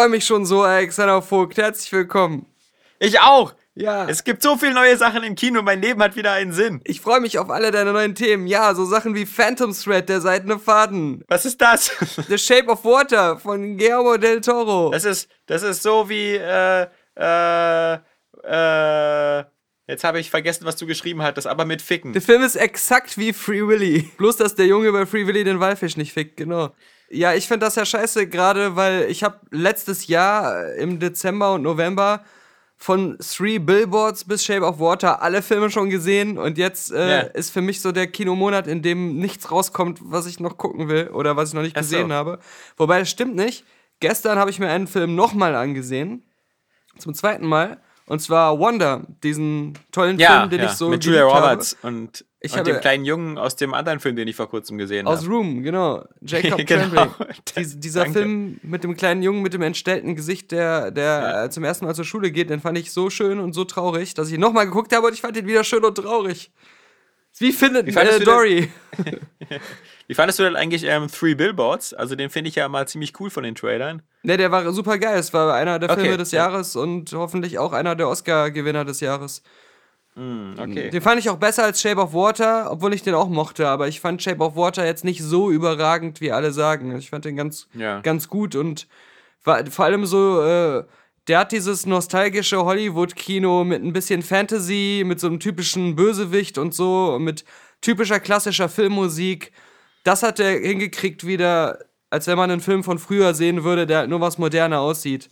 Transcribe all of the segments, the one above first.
Freue mich schon so, Alexander Vogt. Herzlich willkommen. Ich auch. Ja. Es gibt so viele neue Sachen im Kino. Mein Leben hat wieder einen Sinn. Ich freue mich auf alle deine neuen Themen. Ja, so Sachen wie Phantom Thread, der seidene Faden. Was ist das? The Shape of Water von Guillermo del Toro. Das ist, das ist so wie, äh, äh, äh, jetzt habe ich vergessen, was du geschrieben hattest, aber mit Ficken. Der Film ist exakt wie Free Willy. Bloß, dass der Junge bei Free Willy den Walfisch nicht fickt, genau. Ja, ich finde das ja scheiße, gerade weil ich habe letztes Jahr äh, im Dezember und November von Three Billboards bis Shape of Water alle Filme schon gesehen und jetzt äh, Ja. ist für mich so der Kinomonat, in dem nichts rauskommt, was ich noch gucken will oder was ich noch nicht Ach so. gesehen habe. Wobei das stimmt nicht. Gestern habe ich mir einen Film nochmal angesehen. Zum zweiten Mal. Und zwar Wonder, diesen tollen ja, Film, den ja, ich so mit Julia geliebt habe. Roberts und, Ich und dem kleinen Jungen aus dem anderen Film, den ich vor kurzem gesehen Aus habe. Room, genau. Jacob Genau. Tremblay. Dies, dieser Danke. Film mit dem kleinen Jungen mit dem entstellten Gesicht, der, der äh, zum ersten Mal zur Schule geht, den fand ich so schön und so traurig, dass ich ihn nochmal geguckt habe und ich fand ihn wieder schön und traurig. Wie findet Wie äh, Dory? Wie fandest du denn eigentlich ähm, Three Billboards? Also den finde ich ja mal ziemlich cool von den Trailern. Ne, der war super geil. Es war einer der Okay, Filme des ja. Jahres und hoffentlich auch einer der Oscar-Gewinner des Jahres. Hm, okay. Den fand ich auch besser als Shape of Water, obwohl ich den auch mochte, aber ich fand Shape of Water jetzt nicht so überragend, wie alle sagen. Ich fand den ganz, Ja. ganz gut und war, vor allem so, äh, der hat dieses nostalgische Hollywood-Kino mit ein bisschen Fantasy, mit so einem typischen Bösewicht und so, mit typischer klassischer Filmmusik. Das hat er hingekriegt wieder, als wenn man einen Film von früher sehen würde, der halt nur was moderner aussieht.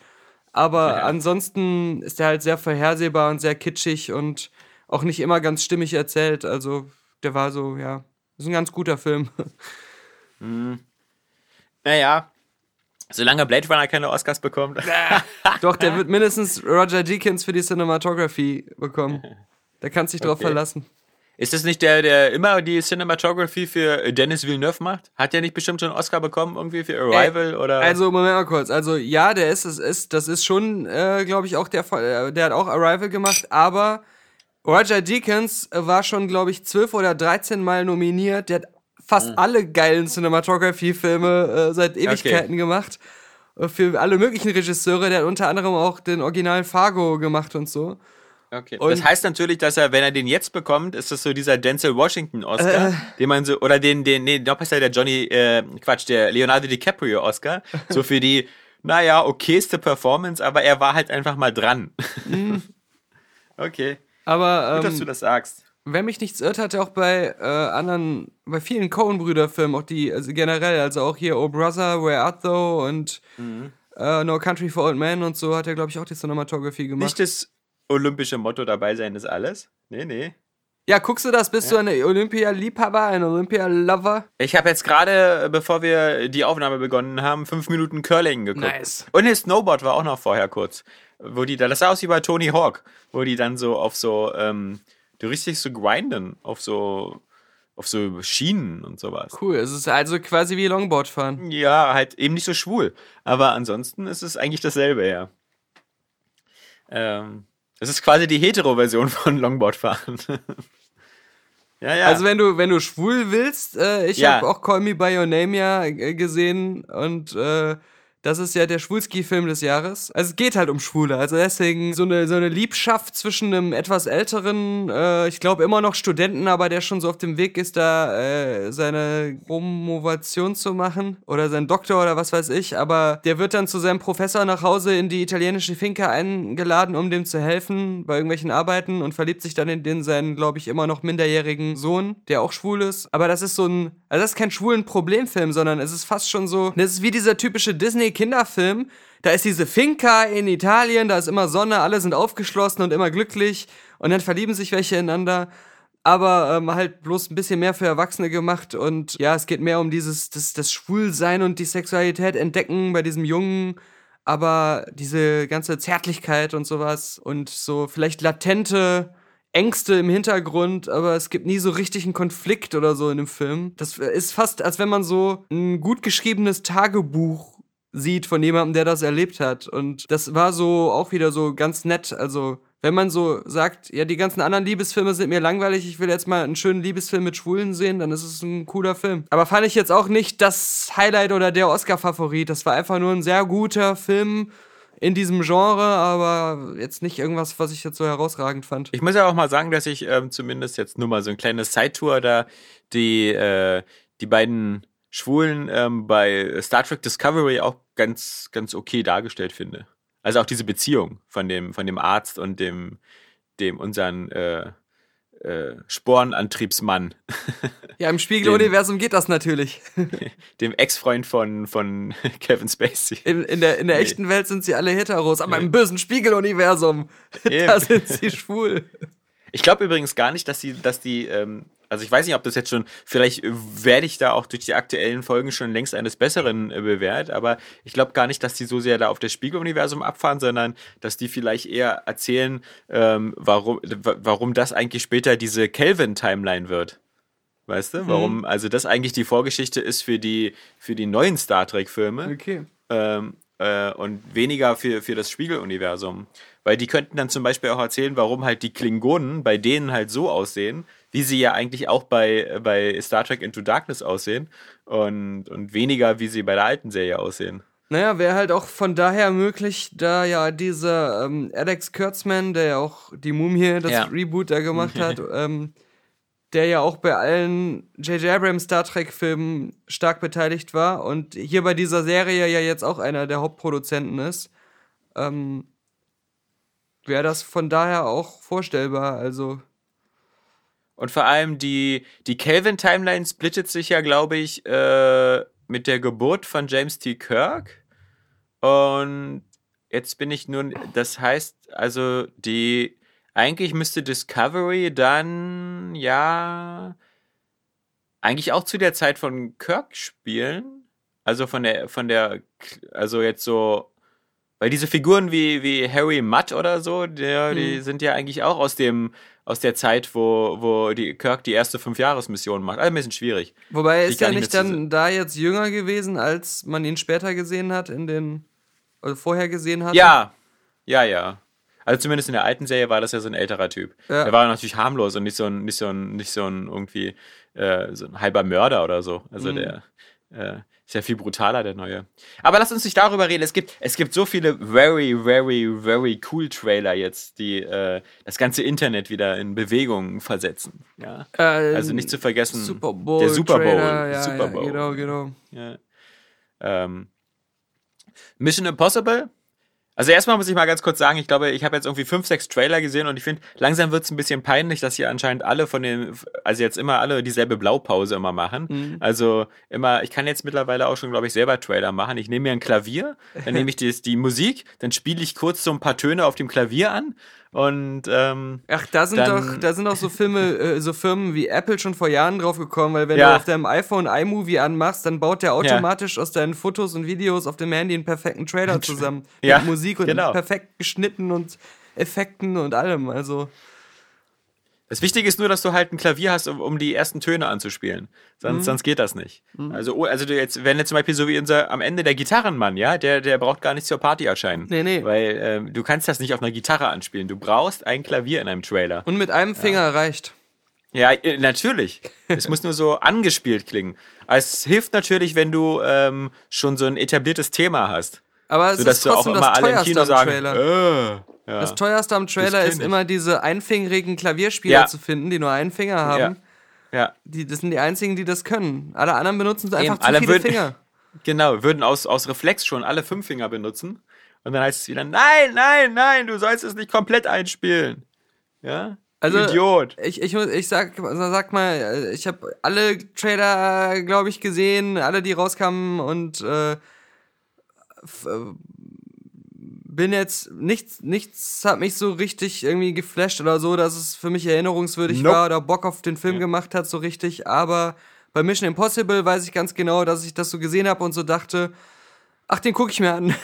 Aber Ja. ansonsten ist er halt sehr vorhersehbar und sehr kitschig und auch nicht immer ganz stimmig erzählt. Also, der war so, ja, ist ein ganz guter Film. Naja, solange Blade Runner keine Oscars bekommt. Doch, der wird mindestens Roger Deakins für die Cinematography bekommen. Da kannst dich drauf Okay. verlassen. Ist das nicht der, der immer die Cinematography für Dennis Villeneuve macht? Hat der nicht bestimmt schon einen Oscar bekommen, irgendwie für Arrival oder? Also, Moment mal kurz. Also, ja, der ist, es ist, das ist schon, äh, glaube ich, auch der Fall. äh, Der hat auch Arrival gemacht, aber Roger Deakins war schon, glaube ich, 12 oder 13 Mal nominiert. Der hat fast alle geilen Cinematography-Filme äh, seit Ewigkeiten gemacht. Äh, Für alle möglichen Regisseure. Der hat unter anderem auch den Original Fargo gemacht und so. Okay. Und- das heißt natürlich, dass er, wenn er den jetzt bekommt, ist das so dieser Denzel Washington Oscar, Äh. den man so, oder den, den, nee, noch besser der Johnny, äh, Quatsch, der Leonardo DiCaprio Oscar, so für die, naja, okayste Performance, aber er war halt einfach mal dran. okay. Aber Gut, dass du ähm, das sagst. wenn mich nichts irrt, hat er auch bei äh, anderen, bei vielen Coen-Brüder-Filmen, auch die, also generell, also auch hier Oh Brother, Where Art Thou und Mhm. äh, No Country for Old Men und so hat er, glaube ich, auch die Cinematography gemacht. Nicht das olympische Motto dabei sein ist alles. Nee, nee. Ja, guckst du das? Bist du ein Olympia-Liebhaber, ein Olympia-Lover? Ich habe jetzt gerade, äh, bevor wir die Aufnahme begonnen haben, fünf Minuten Curling geguckt. Nice. Und das Snowboard war auch noch vorher kurz. Wo die da, das sah aus wie bei Tony Hawk, wo die dann so auf so, ähm, du richtig so grinden, auf so, auf so Schienen und sowas. Cool, es ist also quasi wie Longboard fahren. Ja, halt eben nicht so schwul. Aber ansonsten ist es eigentlich dasselbe, ja. Ähm, es ist quasi die Hetero-Version von Longboardfahren. ja, ja. Also wenn du, wenn du schwul willst, äh, ich Ja. habe auch Call Me By Your Name ja äh, gesehen und äh, Das ist ja der Schwulski-Film des Jahres. Also es geht halt um Schwule. Also deswegen so eine, so eine Liebschaft zwischen einem etwas älteren, äh, ich glaube immer noch Studenten, aber der schon so auf dem Weg ist, da äh, seine Promovation zu machen. Oder sein Doktor oder was weiß ich. Aber der wird dann zu seinem Professor nach Hause in die italienische Finca eingeladen, um dem zu helfen bei irgendwelchen Arbeiten und verliebt sich dann in den seinen, glaube ich, immer noch minderjährigen Sohn, der auch schwul ist. Aber das ist so ein, also das ist kein schwulen Problemfilm, sondern es ist fast schon so, das ist wie dieser typische Disney-Kinderfilm. Da ist diese Finca in Italien, da ist immer Sonne, alle sind aufgeschlossen und immer glücklich und dann verlieben sich welche ineinander. aber ähm, halt bloß ein bisschen mehr für Erwachsene gemacht und ja, es geht mehr um dieses, das, das Schwulsein und die Sexualität entdecken bei diesem Jungen, aber diese ganze Zärtlichkeit und sowas und so vielleicht latente Ängste im Hintergrund, aber es gibt nie so richtig einen Konflikt oder so in dem Film. Das ist fast, als wenn man so ein gut geschriebenes Tagebuch sieht von jemandem, der das erlebt hat. Und das war so auch wieder so ganz nett. Also, wenn man so sagt, ja, die ganzen anderen Liebesfilme sind mir langweilig, ich will jetzt mal einen schönen Liebesfilm mit Schwulen sehen, dann ist es ein cooler Film. Aber fand ich jetzt auch nicht das Highlight oder der Oscar-Favorit. Das war einfach nur ein sehr guter Film in diesem Genre, aber jetzt nicht irgendwas, was ich jetzt so herausragend fand. Ich muss ja auch mal sagen, dass ich ähm, zumindest jetzt nur mal so ein kleines Side-Tour da die, äh, die beiden Schwulen ähm, bei Star Trek Discovery auch ganz, ganz okay dargestellt finde. Also auch diese Beziehung von dem, von dem Arzt und dem, dem unseren äh, äh, Sporenantriebsmann. Ja, im Spiegeluniversum geht das natürlich. dem Ex-Freund von, von Kevin Spacey. In, in der, in der Nee. echten Welt sind sie alle Heteros, aber im bösen Spiegeluniversum, da sind sie schwul. Ich glaube übrigens gar nicht, dass die, dass die, ähm, also ich weiß nicht, ob das jetzt schon, vielleicht äh, werde ich da auch durch die aktuellen Folgen schon längst eines Besseren äh, bewährt, aber ich glaube gar nicht, dass die so sehr da auf das Spiegeluniversum abfahren, sondern dass die vielleicht eher erzählen, ähm, warum, warum das eigentlich später diese Kelvin-Timeline wird. Weißt du? Warum, also das eigentlich die Vorgeschichte ist für die, für die neuen Star Trek-Filme Okay. ähm, äh, und weniger für, für das Spiegeluniversum. Weil die könnten dann zum Beispiel auch erzählen, warum halt die Klingonen bei denen halt so aussehen, wie sie ja eigentlich auch bei, bei Star Trek Into Darkness aussehen und, und weniger, wie sie bei der alten Serie aussehen. Naja, wäre halt auch von daher möglich, da ja dieser ähm, Alex Kurtzman, der ja auch die Mumie, das Ja. Reboot da gemacht hat, ähm, der ja auch bei allen J.J. Abrams Star Trek-Filmen stark beteiligt war und hier bei dieser Serie ja jetzt auch einer der Hauptproduzenten ist, ähm, wäre das von daher auch vorstellbar. Also, Und vor allem die, die Kelvin-Timeline splittet sich ja, glaube ich, äh, mit der Geburt von James T. Kirk. Und jetzt bin ich nun, das heißt, also die, eigentlich müsste Discovery dann, ja, eigentlich auch zu der Zeit von Kirk spielen. Also von der, von der, also jetzt so, weil diese Figuren wie, wie Harry Mudd oder so, der, die sind ja eigentlich auch aus dem, aus der Zeit, wo, wo die Kirk die erste Fünfjahresmission macht. Also ein bisschen schwierig. wobei er ist gar nicht dann da jetzt jünger gewesen, als man ihn später gesehen hat, in den, also vorher gesehen hat. Ja, ja, ja. Also zumindest in der alten Serie war das ja so ein älterer Typ. Ja. Der war natürlich harmlos und nicht so ein, nicht so ein, nicht so ein irgendwie äh, so ein halber Mörder oder so. Also der äh, ist ja viel brutaler, der neue. Aber lass uns nicht darüber reden. Es gibt, es gibt so viele very, very, very cool Trailer jetzt, die äh, das ganze Internet wieder in Bewegung versetzen. Ja. Äh, Also nicht zu vergessen, Super Bowl. der Super Bowl. Trailer, ja, Super ja, Bowl. Genau, genau. Ja. Ähm, Mission Impossible. Also erstmal muss ich mal ganz kurz sagen, ich glaube, ich habe jetzt irgendwie fünf, sechs Trailer gesehen und ich finde, langsam wird es ein bisschen peinlich, dass hier anscheinend alle von den, also jetzt immer alle dieselbe Blaupause immer machen. Also immer, ich kann jetzt mittlerweile auch schon, glaube ich, selber Trailer machen. Ich nehme mir ein Klavier, dann nehme ich die, die Musik, dann spiele ich kurz so ein paar Töne auf dem Klavier an und ähm, Ach, da sind Dann- doch, da sind auch so Filme, äh, so Firmen wie Apple schon vor Jahren drauf gekommen, weil wenn Ja. du auf deinem iPhone iMovie anmachst, dann baut der automatisch aus deinen Fotos und Videos auf dem Handy einen perfekten Trailer zusammen. Ja, mit Musik und genau. perfekt geschnitten und Effekten und allem. Also, Das Wichtige ist nur, dass du halt ein Klavier hast, um, um die ersten Töne anzuspielen. Sonst, sonst geht das nicht. Also, oh, also du jetzt, wenn jetzt zum Beispiel so wie unser am Ende der Gitarrenmann, ja, der, der braucht gar nicht zur Party erscheinen. Nee, nee. Weil ähm, du kannst das nicht auf einer Gitarre anspielen. Du brauchst ein Klavier in einem Trailer. und mit einem Finger reicht. Ja, äh, natürlich. es muss nur so angespielt klingen. Es hilft natürlich, wenn du ähm, schon so ein etabliertes Thema hast. Aber es Sodass ist du auch trotzdem immer das alle im Kino sagen, Trailer. äh, ja. Das teuerste am Trailer ist immer diese einfingerigen Klavierspieler Ja. zu finden, die nur einen Finger haben. ja. ja. Die, das sind die einzigen, die das können. Alle anderen benutzen einfach Eben, zu alle viele würden- Finger. Genau, würden aus, aus Reflex schon alle fünf Finger benutzen. Und dann heißt es wieder, nein, nein, nein, du sollst es nicht komplett einspielen. Ja? Also, Idiot. Ich, ich, ich sag, sag mal, ich habe alle Trailer, glaube ich, gesehen, alle, die rauskamen und äh, äh, bin jetzt, nichts, nichts hat mich so richtig irgendwie geflasht oder so, dass es für mich erinnerungswürdig Nope. war oder Bock auf den Film gemacht hat, so richtig. Aber bei Mission Impossible weiß ich ganz genau, dass ich das so gesehen habe und so dachte, ach, den gucke ich mir an.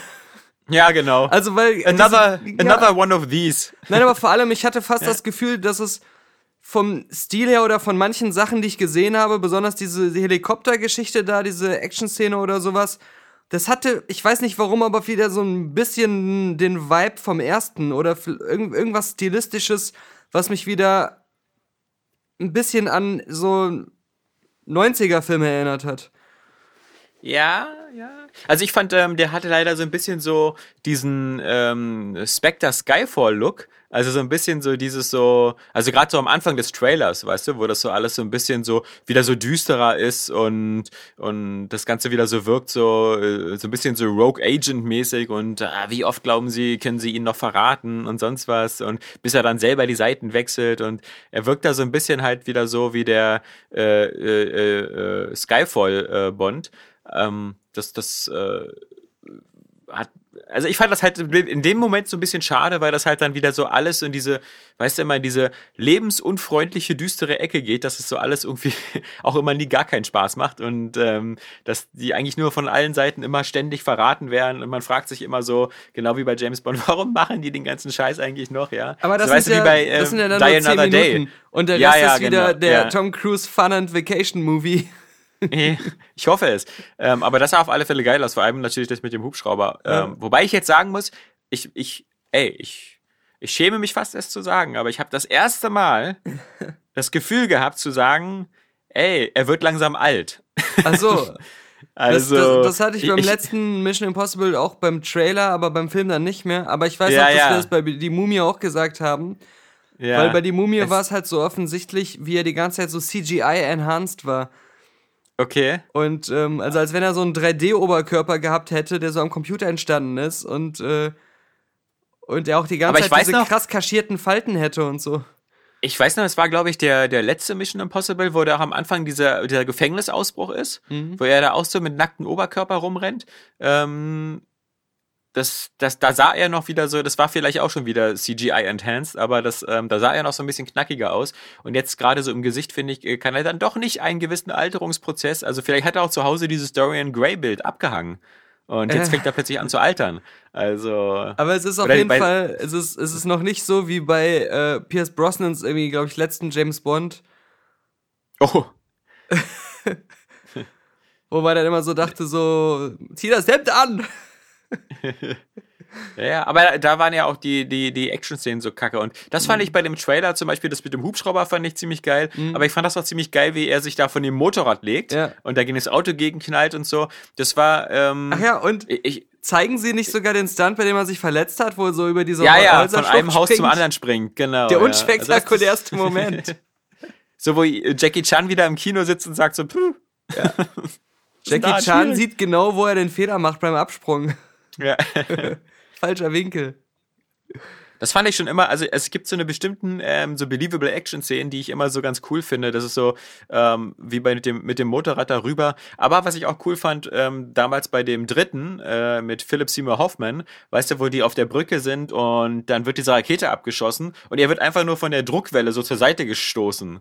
Ja, genau. Also, weil. another, diese- another one of these. Nein, aber vor allem, ich hatte fast das Gefühl, dass es vom Stil her oder von manchen Sachen, die ich gesehen habe, besonders diese Helikoptergeschichte da, diese Action-Szene oder sowas, das hatte, ich weiß nicht warum, aber wieder so ein bisschen den Vibe vom ersten oder irgend, irgendwas Stilistisches, was mich wieder ein bisschen an so 90er-Filme erinnert hat. Ja, ja. Also ich fand, ähm, der hatte leider so ein bisschen so diesen ähm, Spectre Skyfall-Look. Also so ein bisschen so dieses so, also gerade so am Anfang des Trailers, weißt du, wo das so alles so ein bisschen so wieder so düsterer ist und und das Ganze wieder so wirkt so äh, so ein bisschen so Rogue Agent mäßig und ah, wie oft glauben Sie, können Sie ihn noch verraten und sonst was und bis er dann selber die Seiten wechselt und er wirkt da so ein bisschen halt wieder so wie der äh, äh, äh, Skyfall äh. Ähm, das, das äh, hat, also ich fand das halt in dem Moment so ein bisschen schade, weil das halt dann wieder so alles in diese, weißt du immer, in diese lebensunfreundliche, düstere Ecke geht, dass es so alles irgendwie auch immer nie gar keinen Spaß macht und ähm, dass die eigentlich nur von allen Seiten immer ständig verraten werden und man fragt sich immer so, genau wie bei James Bond, warum machen die den ganzen Scheiß eigentlich noch, ja? Aber das, so, weißt du, ja, wie bei, das ähm, sind ja dann Die nur 10 Another Minuten. Day. Und der Ja, Rest ja, ist wieder genau, der ja. Tom Cruise Fun and Vacation Movie. ich hoffe es. Ähm, aber das sah auf alle Fälle geil aus, vor allem natürlich das mit dem Hubschrauber. Ja. Ähm, wobei ich jetzt sagen muss, ich, ich, ey, ich, ich schäme mich fast, es zu sagen, aber ich habe das erste Mal das Gefühl gehabt zu sagen, ey, er wird langsam alt. Achso. Das, Also, das, das hatte ich beim ich, letzten Mission Impossible auch beim Trailer, aber beim Film dann nicht mehr. Aber ich weiß Ja, noch, dass ja. wir das bei Die Mumie auch gesagt haben. ja, Weil bei Die Mumie war es halt so offensichtlich, wie er die ganze Zeit so CGI-enhanced war. Okay. Und ähm, also als wenn er so einen 3D-Oberkörper gehabt hätte, der so am Computer entstanden ist und, äh, und er auch die ganze Zeit diese noch- krass kaschierten Falten hätte und so. Ich weiß noch, es war, glaube ich, der, der letzte Mission Impossible, wo da auch am Anfang dieser, dieser Gefängnisausbruch ist, Mhm. wo er da auch so mit nacktem Oberkörper rumrennt. Ähm, das, das, da sah er noch wieder so, das war vielleicht auch schon wieder CGI-enhanced, aber das, ähm, da sah er noch so ein bisschen knackiger aus. Und jetzt gerade so im Gesicht, finde ich, äh, kann er dann doch nicht einen gewissen Alterungsprozess, also vielleicht hat er auch zu Hause dieses Dorian Gray-Bild abgehangen. Und jetzt Äh. fängt er plötzlich an zu altern. Also. Aber es ist auf jeden Fall, es ist, es ist noch nicht so wie bei äh, Pierce Brosnans irgendwie, glaube ich, letzten James Bond, Oh, wo man dann immer so dachte, so, zieh das Hemd an! Ja, ja, aber da- waren ja auch die, die, die Action-Szenen so kacke. Und das Mhm. fand ich bei dem Trailer zum Beispiel, das mit dem Hubschrauber fand ich ziemlich geil. Aber ich fand das auch ziemlich geil, wie er sich da von dem Motorrad legt Ja. und da gegen das Auto gegenknallt und so. Das war, ähm, Ach ja, und ich, zeigen sie nicht sogar den Stunt, bei dem er sich verletzt hat, wo er so über diese ja, ja, von einem Haus zum springt? anderen springt, genau. Der ja. unspektakulärste Also Moment. So, wo Jackie Chan wieder im Kino sitzt und sagt so, puh. Jackie da Chan sieht genau, wo er den Fehler macht beim Absprung. Ja. Falscher Winkel. Das fand ich schon immer, also es gibt so eine bestimmten ähm, so believable Action-Szenen, die ich immer so ganz cool finde. Das ist so ähm, wie bei dem, mit dem Motorrad darüber. Aber was ich auch cool fand, ähm, damals bei dem dritten äh, mit Philip Seymour Hoffman, weißt du, wo die auf der Brücke sind und dann wird diese Rakete abgeschossen und er wird einfach nur von der Druckwelle so zur Seite gestoßen.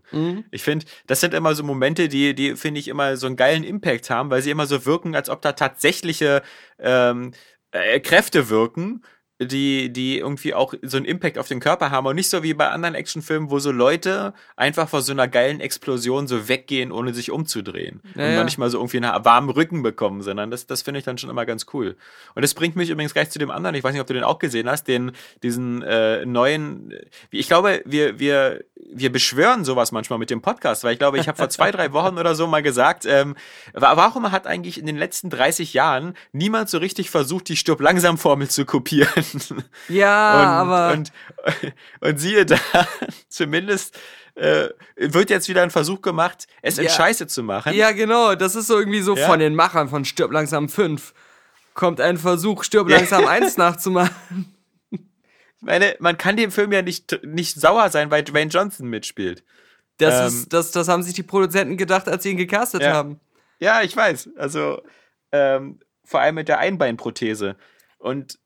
Ich finde, das sind immer so Momente, die, die finde ich immer so einen geilen Impact haben, weil sie immer so wirken, als ob da tatsächliche ähm, äh, Kräfte wirken, die, die irgendwie auch so einen Impact auf den Körper haben und nicht so wie bei anderen Actionfilmen, wo so Leute einfach vor so einer geilen Explosion so weggehen, ohne sich umzudrehen. Ja, und ja. man nicht mal so irgendwie einen warmen Rücken bekommen, sondern das, das finde ich dann schon immer ganz cool. Und das bringt mich übrigens gleich zu dem anderen, ich weiß nicht, ob du den auch gesehen hast, den, diesen äh, neuen, ich glaube, wir, wir, wir beschwören sowas manchmal mit dem Podcast, weil ich glaube, ich habe vor zwei, drei Wochen oder so mal gesagt, ähm, wa- warum hat eigentlich in den letzten 30 Jahren niemand so richtig versucht, die Stirb-Langsam-Formel zu kopieren? Ja, und, aber und, und siehe da, zumindest äh, wird jetzt wieder ein Versuch gemacht, es in Ja. Scheiße zu machen. ja, genau, das ist so irgendwie so Ja? von den Machern von Stirb langsam 5 kommt ein Versuch Stirb langsam 1 nachzumachen. Ich meine, man kann dem Film ja nicht, nicht sauer sein, weil Dwayne Johnson mitspielt. Das Ähm. ist das das haben sich die Produzenten gedacht, als sie ihn gecastet Ja. haben. Ja, ich weiß. Also, ähm, vor allem mit der Einbeinprothese. Und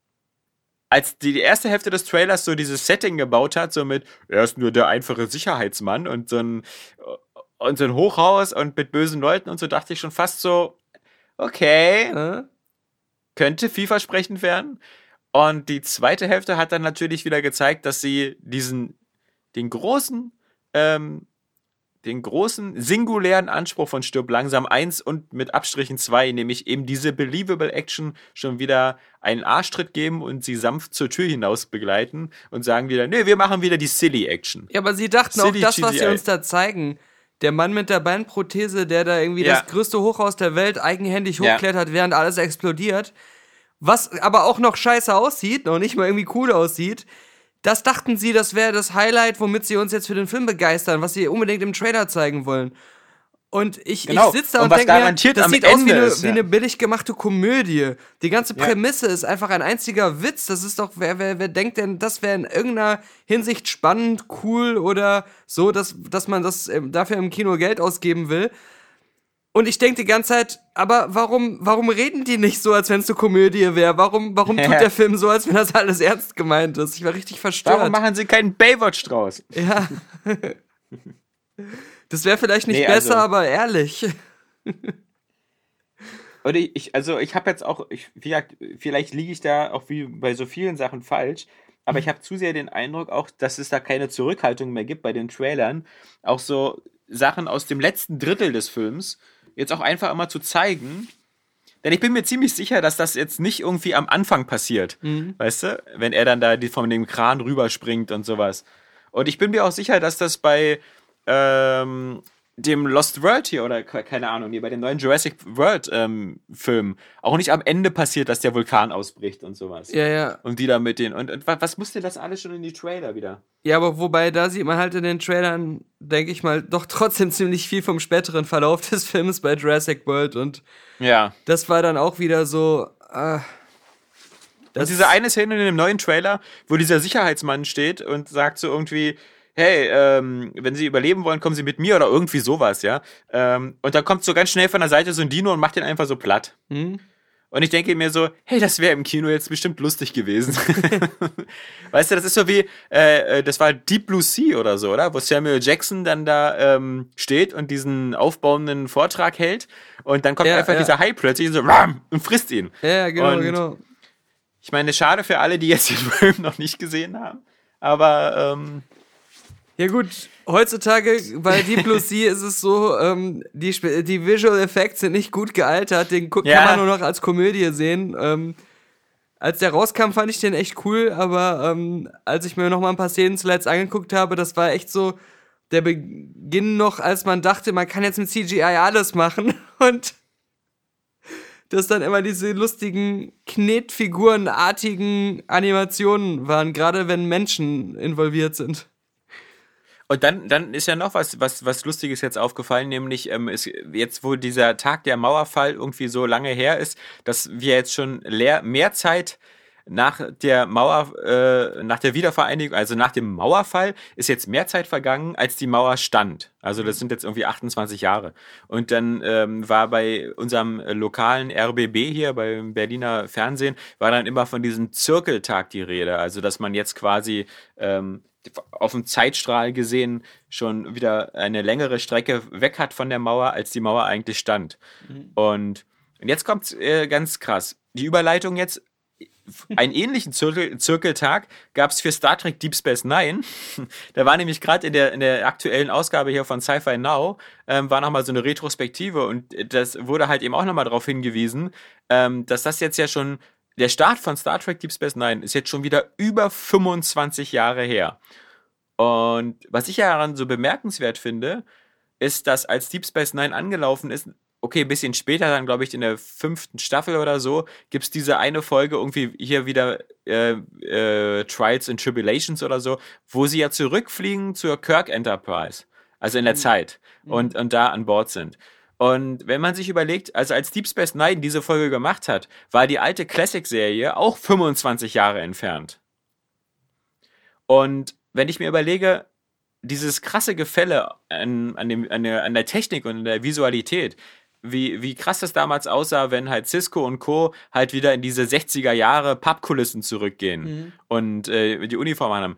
als die, die erste Hälfte des Trailers so dieses Setting gebaut hat, so mit, er ist nur der einfache Sicherheitsmann und so ein, und so ein Hochhaus und mit bösen Leuten und so, dachte ich schon fast so, okay, Äh? könnte vielversprechend werden. Und die zweite Hälfte hat dann natürlich wieder gezeigt, dass sie diesen, den großen, ähm, den großen singulären Anspruch von Stirb langsam 1 und mit Abstrichen 2, nämlich eben diese believable Action schon wieder einen Arschtritt geben und sie sanft zur Tür hinaus begleiten und sagen wieder, nee, wir machen wieder die silly Action. Ja, aber sie dachten Silly auch, das, was sie uns da zeigen, der Mann mit der Beinprothese, der da irgendwie Ja. das größte Hochhaus der Welt eigenhändig Ja. hochklettert, während alles explodiert, was aber auch noch scheiße aussieht, noch nicht mal irgendwie cool aussieht, das dachten sie, das wäre das Highlight, womit sie uns jetzt für den Film begeistern, was sie unbedingt im Trailer zeigen wollen. Und ich, Genau. ich sitze da Und und, denke mir, das sieht aus wie eine, ist, wie ja. eine billig gemachte Komödie. Die ganze Ja. Prämisse ist einfach ein einziger Witz. Das ist doch, wer, wer, wer denkt denn, das wäre in irgendeiner Hinsicht spannend, cool oder so, dass, dass man das ähm, dafür im Kino Geld ausgeben will? Und ich denke die ganze Zeit, aber warum, warum reden die nicht so, als wenn es eine Komödie wäre? Warum, warum tut der Film so, als wenn das alles ernst gemeint ist? Ich war richtig verstört. Warum machen sie keinen Baywatch draus? ja. das wäre vielleicht nicht Nee, besser, also- aber ehrlich. Oder ich, also ich habe jetzt auch, ich, wie gesagt, vielleicht liege ich da auch wie bei so vielen Sachen falsch, aber ich habe zu sehr den Eindruck auch, dass es da keine Zurückhaltung mehr gibt bei den Trailern. Auch so Sachen aus dem letzten Drittel des Films jetzt auch einfach immer zu zeigen. Denn ich bin mir ziemlich sicher, dass das jetzt nicht irgendwie am Anfang passiert. Weißt du? Wenn er dann da die, von dem Kran rüberspringt und sowas. Und ich bin mir auch sicher, dass das bei ähm, dem Lost World hier oder ke- keine Ahnung, hier bei dem neuen Jurassic World ähm, Film auch nicht am Ende passiert, dass der Vulkan ausbricht und sowas. Ja, ja. Und die da mit den. Und, und wa- was musste das alles schon in die Trailer wieder? Ja, aber wobei, da sieht man halt in den Trailern, denke ich mal, doch trotzdem ziemlich viel vom späteren Verlauf des Films bei Jurassic World und Ja. das war dann auch wieder so. Äh, Und diese eine Szene in dem neuen Trailer, wo dieser Sicherheitsmann steht und sagt so irgendwie, hey, ähm, wenn Sie überleben wollen, kommen Sie mit mir oder irgendwie sowas, ja. Ähm, und dann kommt so ganz schnell von der Seite so ein Dino und macht den einfach so platt. Hm? Und ich denke mir so, hey, das wäre im Kino jetzt bestimmt lustig gewesen. weißt du, das ist so wie, äh, äh, das war Deep Blue Sea oder so, oder? Wo Samuel Jackson dann da ähm, steht und diesen aufbauenden Vortrag hält. Und dann kommt Ja, einfach ja. dieser Hai plötzlich so ram, und frisst ihn. ja, genau, Und genau. Ich meine, schade für alle, die jetzt den Film noch nicht gesehen haben. Aber ähm, Ja gut, heutzutage bei Deep Blue Sea ist es so, ähm, die, die Visual Effects sind nicht gut gealtert, den Ja. kann man nur noch als Komödie sehen. Ähm, als der rauskam, fand ich den echt cool, aber ähm, als ich mir noch mal ein paar Szenen zuletzt angeguckt habe, das war echt so der Beginn noch, als man dachte, man kann jetzt mit CGI alles machen und dass dann immer diese lustigen Knetfigurenartigen Animationen waren, gerade wenn Menschen involviert sind. Und dann, dann ist ja noch was, was, was Lustiges jetzt aufgefallen, nämlich ähm, ist jetzt, wo dieser Tag der Mauerfall irgendwie so lange her ist, dass wir jetzt schon leer, mehr Zeit nach der Mauer, äh, nach der Wiedervereinigung, also nach dem Mauerfall, ist jetzt mehr Zeit vergangen, als die Mauer stand. Also das sind jetzt irgendwie 28 Jahre. Und dann ähm, war bei unserem lokalen RBB hier, beim Berliner Fernsehen, war dann immer von diesem Zirkeltag die Rede. Also dass man jetzt quasi ähm, auf dem Zeitstrahl gesehen schon wieder eine längere Strecke weg hat von der Mauer, als die Mauer eigentlich stand. Und, und jetzt kommt äh, ganz krass. Die Überleitung jetzt. Einen ähnlichen Zirkel, Zirkeltag gab es für Star Trek Deep Space Nine. Da war nämlich gerade in der, in der aktuellen Ausgabe hier von Sci-Fi Now, ähm, war nochmal so eine Retrospektive und das wurde halt eben auch nochmal darauf hingewiesen, ähm, dass das jetzt ja schon, der Start von Star Trek Deep Space Nine ist jetzt schon wieder über 25 Jahre her. Und was ich ja daran so bemerkenswert finde, ist, dass als Deep Space Nine angelaufen ist, okay, ein bisschen später, dann glaube ich in der fünften Staffel oder so, gibt es diese eine Folge irgendwie hier wieder äh, äh, Trials and Tribulations oder so, wo sie ja zurückfliegen zur Kirk Enterprise, also in der Zeit und, und da an Bord sind. Und wenn man sich überlegt, also als Deep Space Nine diese Folge gemacht hat, war die alte Classic-Serie auch 25 Jahre entfernt. Und wenn ich mir überlege, dieses krasse Gefälle an, an, dem, an, der, an der Technik und an der Visualität, wie, wie krass das damals aussah, wenn halt Cisco und Co. halt wieder in diese 60er Jahre Pappkulissen zurückgehen Mhm. und äh, die Uniform haben.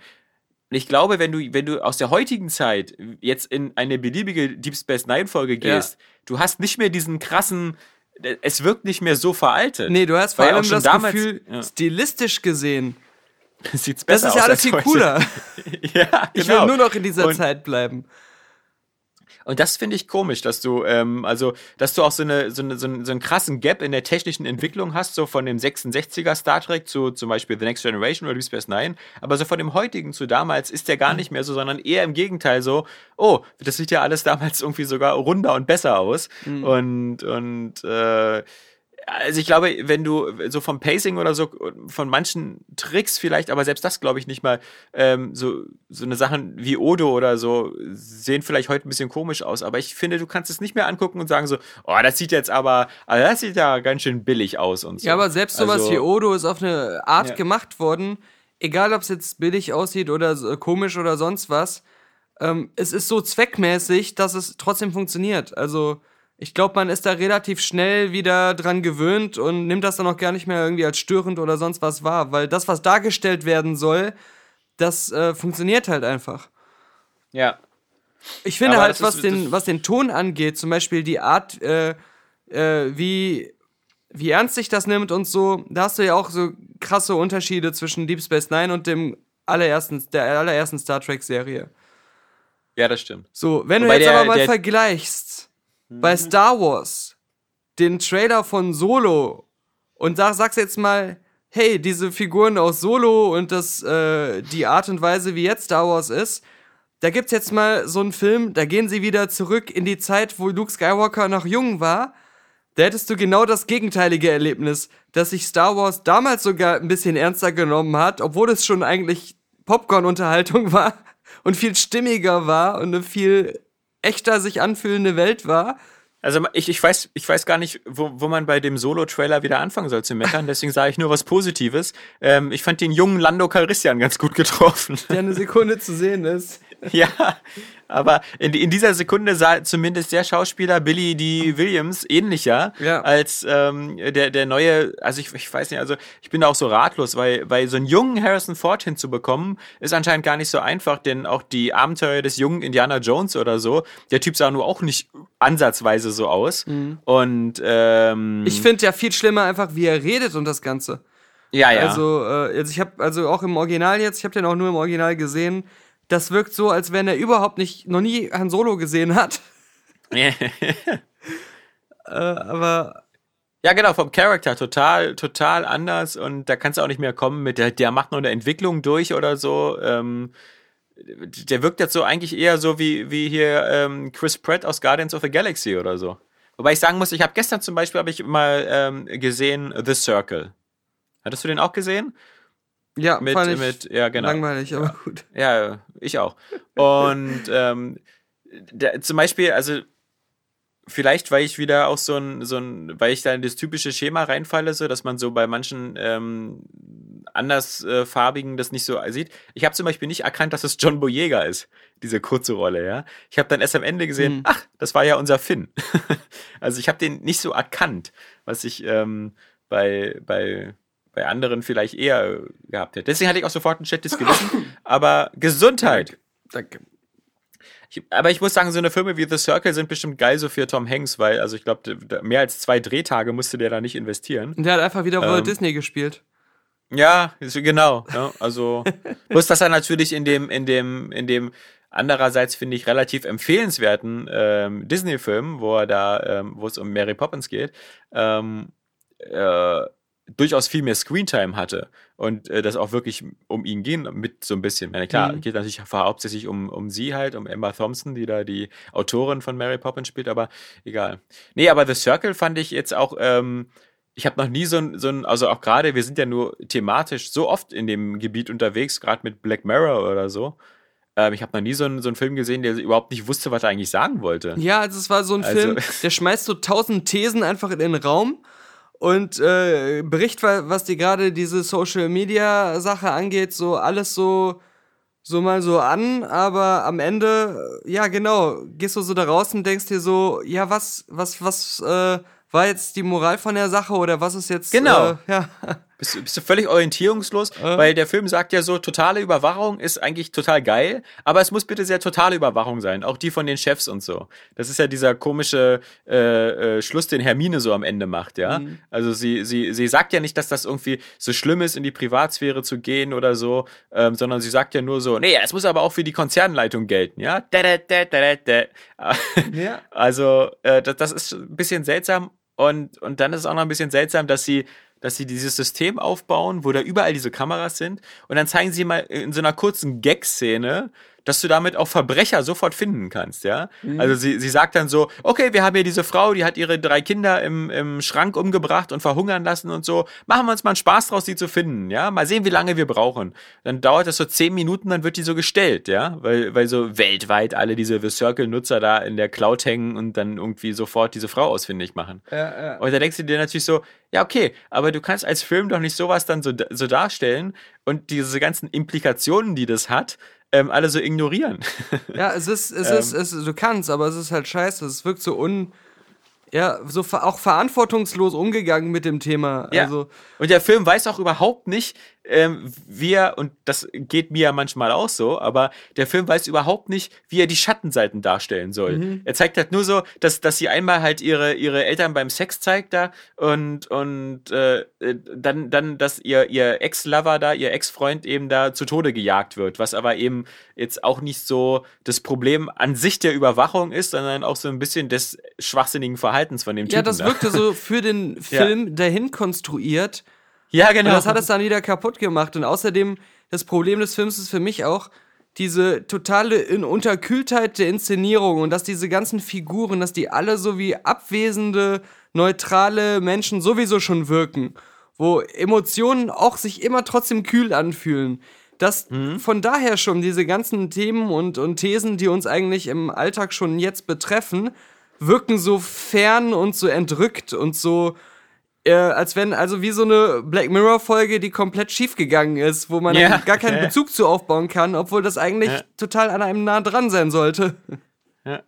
Und ich glaube, wenn du, wenn du aus der heutigen Zeit jetzt in eine beliebige Deep Space Nine Folge Ja. gehst, du hast nicht mehr diesen krassen, es wirkt nicht mehr so veraltet. Nee, du hast vor allem das damals- Gefühl, ja. stilistisch gesehen, Sieht's das besser ist ja alles viel heute. cooler. ja, Ich genau. will nur noch in dieser Und- Zeit bleiben. Und das finde ich komisch, dass du, ähm, also, dass du auch so, eine, so, eine, so, einen, so einen krassen Gap in der technischen Entwicklung hast, so von dem 66er Star Trek zu zum Beispiel The Next Generation oder Deep Space Nine. Aber so von dem heutigen zu damals ist der gar nicht mehr so, sondern eher im Gegenteil so, oh, das sieht ja alles damals irgendwie sogar runder und besser aus. Und, und äh, also ich glaube, wenn du so vom Pacing oder so, von manchen Tricks vielleicht, aber selbst das glaube ich nicht mal, ähm, so, so eine Sachen wie Odo oder so sehen vielleicht heute ein bisschen komisch aus, aber ich finde, du kannst es nicht mehr angucken und sagen so, oh, das sieht jetzt aber, also das sieht ja ganz schön billig aus und so. Ja, aber selbst sowas Also- wie Odo ist auf eine Art Ja. gemacht worden, egal ob es jetzt billig aussieht oder so- komisch oder sonst was. Ähm, es ist so zweckmäßig, dass es trotzdem funktioniert. Also, ich glaube, man ist da relativ schnell wieder dran gewöhnt und nimmt das dann auch gar nicht mehr irgendwie als störend oder sonst was wahr, weil das, was dargestellt werden soll, das äh, funktioniert halt einfach. Ja. Ich finde Aber halt, was, den, was den Ton angeht, zum Beispiel die Art, äh, äh, wie, wie ernst sich das nimmt und so, da hast du ja auch so krasse Unterschiede zwischen Deep Space Nine und dem allerersten, der allerersten Star Trek-Serie. Ja, das stimmt. So, wenn Wobei du jetzt der- aber mal der- Mhm. bei Star Wars den Trailer von Solo und da sagst jetzt mal, hey, diese Figuren aus Solo und das, äh, die Art und Weise, wie jetzt Star Wars ist, da gibt's jetzt mal so einen Film, da gehen sie wieder zurück in die Zeit, wo Luke Skywalker noch jung war. Da hättest du genau das gegenteilige Erlebnis, dass sich Star Wars damals sogar ein bisschen ernster genommen hat, obwohl es schon eigentlich Popcorn-Unterhaltung war und viel stimmiger war und eine viel echter sich anfühlende Welt war. Also ich, ich, weiß, ich weiß gar nicht, wo, wo man bei dem Solo-Trailer wieder anfangen soll zu meckern, deswegen sage ich nur was Positives. Ähm, ich fand den jungen Lando Calrissian ganz gut getroffen. der eine Sekunde zu sehen ist. ja, aber in, in dieser Sekunde sah zumindest der Schauspieler Billy D. Williams ähnlicher Ja. als ähm, der, der neue, also ich, ich weiß nicht, also ich bin da auch so ratlos, weil, weil so einen jungen Harrison Ford hinzubekommen, ist anscheinend gar nicht so einfach, denn auch die Abenteuer des jungen Indiana Jones oder so, der Typ sah nur auch nicht ansatzweise so aus. Und ähm, Ich finde ja viel schlimmer einfach, wie er redet und das Ganze. ja, ja. Also, äh, jetzt, ich habe also auch im Original jetzt, ich habe den auch nur im Original gesehen. Das wirkt so, als wenn er überhaupt nicht, noch nie Han Solo gesehen hat. Äh, aber Ja, genau, vom Charakter total, total anders und da kannst du auch nicht mehr kommen mit, der, der macht noch eine Entwicklung durch oder so. Ähm, der wirkt jetzt so eigentlich eher so wie, wie hier ähm, Chris Pratt aus Guardians of the Galaxy oder so. Wobei ich sagen muss, ich habe gestern zum Beispiel habe ich mal ähm, gesehen The Circle. Hattest du den auch gesehen? Ja, Mit, fand ich mit, ja, genau. langweilig, aber gut. Ja, ich auch. Und ähm, der, zum Beispiel, also vielleicht, weil ich wieder auch so ein, so ein, weil ich da in das typische Schema reinfalle, so, dass man so bei manchen ähm, andersfarbigen das nicht so sieht. Ich habe zum Beispiel nicht erkannt, dass es John Boyega ist, diese kurze Rolle, ja. Ich habe dann erst am Ende gesehen, Hm. ach, das war ja unser Finn. also ich habe den nicht so erkannt, was ich ähm, bei, bei, bei anderen vielleicht eher gehabt hätte. Deswegen hatte ich auch sofort ein schlechtes Gewissen. Aber Gesundheit. Danke. Ich, aber ich muss sagen, so eine Filme wie The Circle sind bestimmt geil so für Tom Hanks, weil, also ich glaube, mehr als zwei Drehtage musste der da nicht investieren. Und der hat einfach wieder Walt Ähm, Disney gespielt. Ja, genau. Ja, also, bloß, dass er natürlich in dem, in dem, in dem andererseits finde ich relativ empfehlenswerten ähm, Disney-Film, wo er da, ähm, wo es um Mary Poppins geht, ähm, äh, durchaus viel mehr Screentime hatte und äh, das auch wirklich um ihn ging mit so ein bisschen. Ja, klar, Mhm. geht natürlich hauptsächlich um, um sie halt, um Emma Thompson, die da die Autorin von Mary Poppins spielt, aber egal. Nee, aber The Circle fand ich jetzt auch, ähm, ich habe noch nie so ein, so ein, also auch gerade, wir sind ja nur thematisch so oft in dem Gebiet unterwegs, gerade mit Black Mirror oder so. Ähm, ich habe noch nie so einen, so einen Film gesehen, der überhaupt nicht wusste, was er eigentlich sagen wollte. Ja, also es war so ein Also- Film, der schmeißt so tausend Thesen einfach in den Raum und äh, bericht, wa- was dir gerade diese Social Media Sache angeht, so alles so so mal so an, aber am Ende, äh, ja genau, gehst du so da raus und denkst dir so, ja, was, was, was äh, war jetzt die Moral von der Sache oder was ist jetzt. Genau. Äh, ja. Bist, du- bist du völlig orientierungslos, weil der Film sagt ja so, totale Überwachung ist eigentlich total geil, aber es muss bitte sehr totale Überwachung sein, auch die von den Chefs und so. Das ist ja dieser komische äh, äh, Schluss, den Hermine so am Ende macht, ja. Also sie, sie, sie sagt ja nicht, dass das irgendwie so schlimm ist, in die Privatsphäre zu gehen oder so, ähm, sondern sie sagt ja nur so, nee, es muss aber auch für die Konzernleitung gelten, ja. Da, da, da, da, da, da. Ja. Also, äh, das, das ist ein bisschen seltsam. Und, und dann ist es auch noch ein bisschen seltsam, dass sie, dass sie dieses System aufbauen, wo da überall diese Kameras sind. Und dann zeigen sie mal in so einer kurzen Gag-Szene, dass du damit auch Verbrecher sofort finden kannst, ja. Also sie, sie sagt dann so, okay, wir haben hier diese Frau, die hat ihre drei Kinder im, im Schrank umgebracht und verhungern lassen und so. Machen wir uns mal einen Spaß draus, sie zu finden, ja. Mal sehen, wie lange wir brauchen. Dann dauert das so zehn Minuten, dann wird die so gestellt, ja. Weil, weil so weltweit alle diese The Circle-Nutzer da in der Cloud hängen und dann irgendwie sofort diese Frau ausfindig machen. Ja, ja. Und da denkst du dir natürlich so, ja, okay, aber du kannst als Film doch nicht sowas dann so, so darstellen und diese ganzen Implikationen, die das hat, ähm, alle so ignorieren. Ja, es ist, es Ähm. ist, es, du kannst, aber es ist halt scheiße. Es wirkt so un, ja, so auch verantwortungslos umgegangen mit dem Thema. Ja. Also, Und der Film weiß auch überhaupt nicht, ähm, wie er, und das geht mir ja manchmal auch so, aber der Film weiß überhaupt nicht, wie er die Schattenseiten darstellen soll. Er zeigt halt nur so, dass, dass sie einmal halt ihre, ihre Eltern beim Sex zeigt da und, und äh, äh, dann, dann, dass ihr, ihr Ex-Lover da, ihr Ex-Freund eben da zu Tode gejagt wird, was aber eben jetzt auch nicht so das Problem an sich der Überwachung ist, sondern auch so ein bisschen des schwachsinnigen Verhaltens von dem Typen. ja, das da. wirkte so für den Film dahin konstruiert. Ja, genau. Und das hat es dann wieder kaputt gemacht. Und außerdem, das Problem des Films ist für mich auch diese totale In Unterkühltheit der Inszenierung und dass diese ganzen Figuren, dass die alle so wie abwesende, neutrale Menschen sowieso schon wirken, wo Emotionen auch sich immer trotzdem kühl anfühlen. Dass von daher schon diese ganzen Themen und, und Thesen, die uns eigentlich im Alltag schon jetzt betreffen, wirken so fern und so entrückt und so äh, als wenn, also wie so eine Black Mirror-Folge, die komplett schief gegangen ist, wo man Ja. gar keinen. Bezug zu aufbauen kann, obwohl das eigentlich Ja. total an einem nah dran sein sollte. Ja.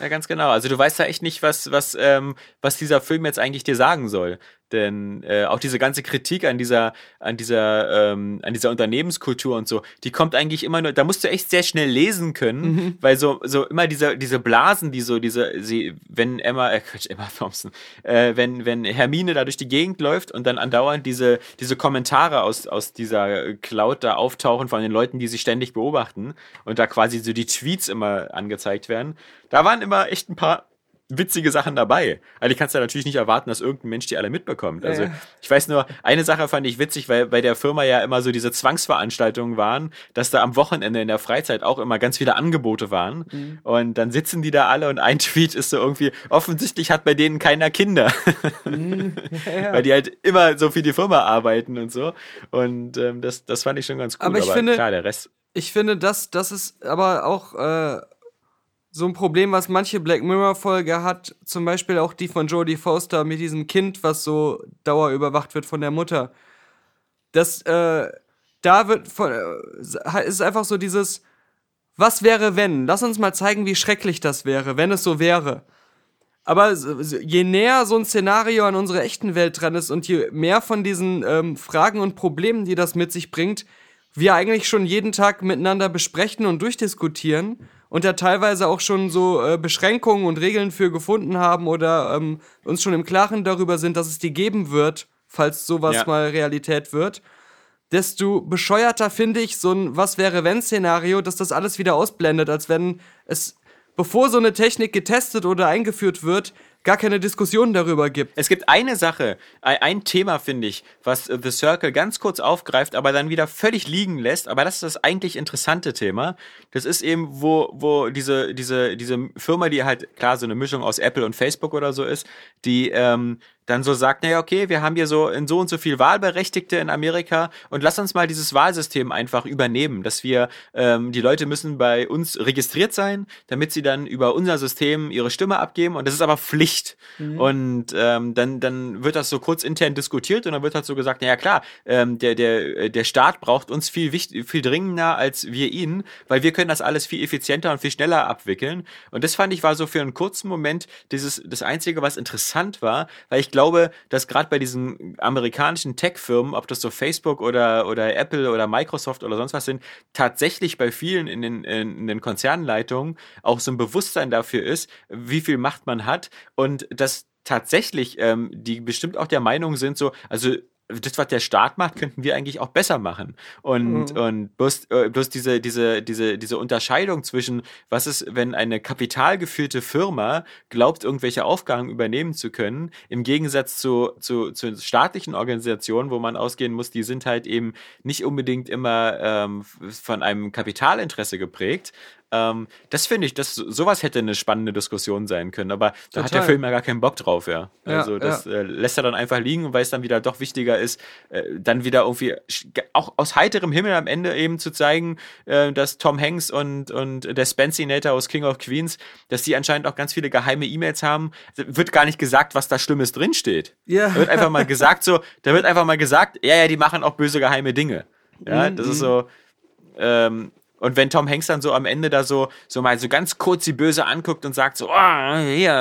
ja, ganz genau. Also du weißt ja echt nicht, was, was, ähm, was dieser Film jetzt eigentlich dir sagen soll. Denn äh, auch diese ganze Kritik an dieser, an dieser, ähm, an dieser Unternehmenskultur und so, die kommt eigentlich immer nur, da musst du echt sehr schnell lesen können, weil so, so immer diese, diese Blasen, die so, diese, sie, wenn Emma, äh, Quatsch, Emma Thompson, äh, wenn, wenn Hermine da durch die Gegend läuft und dann andauernd diese, diese Kommentare aus, aus dieser Cloud da auftauchen von den Leuten, die sie ständig beobachten und da quasi so die Tweets immer angezeigt werden, da waren immer echt ein paar witzige Sachen dabei. Also ich kannst ja natürlich nicht erwarten, dass irgendein Mensch die alle mitbekommt. Also Ja. ich weiß nur, eine Sache fand ich witzig, weil bei der Firma ja immer so diese Zwangsveranstaltungen waren, dass da am Wochenende in der Freizeit auch immer ganz viele Angebote waren. Mhm. Und dann sitzen die da alle und ein Tweet ist so irgendwie, offensichtlich hat bei denen keiner Kinder. Weil die halt immer so für die Firma arbeiten und so. Und ähm, das, das fand ich schon ganz cool. Aber ich finde- klar, der Rest. Ich finde, das, das ist aber auch äh, so ein Problem, was manche Black Mirror-Folge hat. Zum Beispiel auch die von Jodie Foster mit diesem Kind, was so dauerüberwacht wird von der Mutter. Das, äh, da wird von, äh, ist einfach so dieses, was wäre wenn? Lass uns mal zeigen, wie schrecklich das wäre, wenn es so wäre. Aber je näher so ein Szenario an unsere echten Welt dran ist und je mehr von diesen ähm, Fragen und Problemen, die das mit sich bringt, wir eigentlich schon jeden Tag miteinander besprechen und durchdiskutieren und da teilweise auch schon so äh, Beschränkungen und Regeln für gefunden haben oder ähm, uns schon im Klaren darüber sind, dass es die geben wird, falls sowas Ja. mal Realität wird, desto bescheuerter finde ich so ein Was wäre wenn Szenario, dass das alles wieder ausblendet, als wenn es, bevor so eine Technik getestet oder eingeführt wird, gar keine Diskussion darüber gibt. Es gibt eine Sache, ein, ein Thema, finde ich, was äh, The Circle ganz kurz aufgreift, aber dann wieder völlig liegen lässt. Aber das ist das eigentlich interessante Thema. Das ist eben, wo, wo diese, diese, diese Firma, die halt klar so eine Mischung aus Apple und Facebook oder so ist, die, ähm, dann so sagt, naja, okay, wir haben hier so in so und so viel Wahlberechtigte in Amerika und lass uns mal dieses Wahlsystem einfach übernehmen, dass wir, ähm, die Leute müssen bei uns registriert sein, damit sie dann über unser System ihre Stimme abgeben und das ist aber Pflicht. Mhm. Und ähm, dann, dann wird das so kurz intern diskutiert und dann wird halt so gesagt, naja klar, ähm, der, der, der Staat braucht uns viel, wichtig, viel dringender als wir ihn, weil wir können das alles viel effizienter und viel schneller abwickeln. Und das fand ich war so für einen kurzen Moment dieses, das Einzige, was interessant war, weil ich glaube, dass gerade bei diesen amerikanischen Tech-Firmen, ob das so Facebook oder, oder Apple oder Microsoft oder sonst was sind, tatsächlich bei vielen in den, in den Konzernleitungen auch so ein Bewusstsein dafür ist, wie viel Macht man hat und dass tatsächlich ähm, die bestimmt auch der Meinung sind, so, also das, was der Staat macht, könnten wir eigentlich auch besser machen. Und, Mhm. und bloß, äh, bloß diese, diese, diese, diese Unterscheidung zwischen, was ist, wenn eine kapitalgeführte Firma glaubt, irgendwelche Aufgaben übernehmen zu können, im Gegensatz zu, zu, zu staatlichen Organisationen, wo man ausgehen muss, die sind halt eben nicht unbedingt immer ähm, von einem Kapitalinteresse geprägt. Ähm, das finde ich, das, sowas hätte eine spannende Diskussion sein können, aber da hat der Total. Film ja gar keinen Bock drauf, ja. Ja, Also das ja. äh, lässt er dann einfach liegen, weil es dann wieder doch wichtiger ist, äh, dann wieder irgendwie auch aus heiterem Himmel am Ende eben zu zeigen, äh, dass Tom Hanks und, und der Spencinator aus King of Queens, dass die anscheinend auch ganz viele geheime E-Mails haben. Wird gar nicht gesagt, was da Schlimmes drinsteht. Ja. Da wird einfach mal gesagt so, da wird einfach mal gesagt, ja, ja, die machen auch böse geheime Dinge. Ja, Mhm, das ist so, ähm, und wenn Tom Hanks dann so am Ende da so, so mal so ganz kurz die Böse anguckt und sagt so, ah, hier,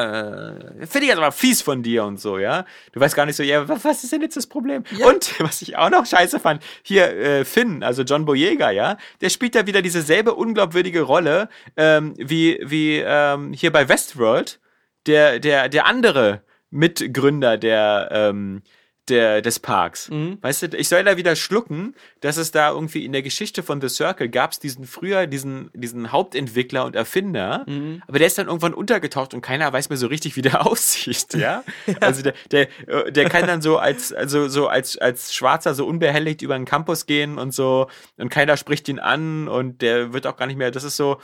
äh, finde ich jetzt aber fies von dir und so, ja. Du weißt gar nicht so, ja, was, ist denn jetzt das Problem? Und was ich auch noch scheiße fand, hier äh, Finn, also John Boyega, ja, der spielt da wieder dieselbe unglaubwürdige Rolle ähm, wie, wie ähm, hier bei Westworld, der, der, der andere Mitgründer der, ähm, der, des Parks. Weißt du, ich soll da wieder schlucken, dass es da irgendwie in der Geschichte von The Circle gab es diesen früher, diesen, diesen Hauptentwickler und Erfinder, aber der ist dann irgendwann untergetaucht und keiner weiß mehr so richtig, wie der aussieht, ja? Also der, der, der kann dann so als, also so als, als Schwarzer so unbehelligt über den Campus gehen und so und keiner spricht ihn an und der wird auch gar nicht mehr, das ist so,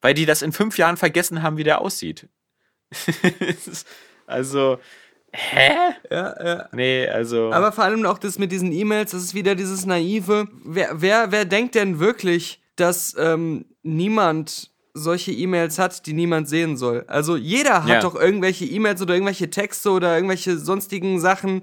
weil die das in fünf Jahren vergessen haben, wie der aussieht. also, hä? Ja, ja. Nee, also. Aber vor allem auch das mit diesen E-Mails, das ist wieder dieses naive. Wer, wer, wer denkt denn wirklich, dass ähm, niemand solche E-Mails hat, die niemand sehen soll? Also jeder hat Ja. doch irgendwelche E-Mails oder irgendwelche Texte oder irgendwelche sonstigen Sachen,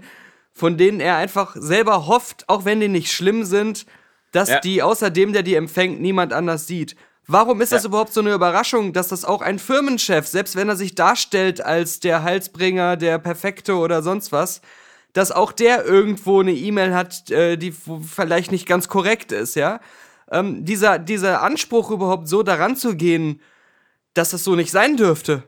von denen er einfach selber hofft, auch wenn die nicht schlimm sind, dass Ja. die außer dem, der die empfängt, niemand anders sieht. Warum ist das Ja. überhaupt so eine Überraschung, dass das auch ein Firmenchef, selbst wenn er sich darstellt als der Halsbringer, der Perfekte oder sonst was, dass auch der irgendwo eine E-Mail hat, äh, die vielleicht nicht ganz korrekt ist, ja? Ähm, dieser, dieser Anspruch überhaupt so daran zu gehen, dass es so nicht sein dürfte.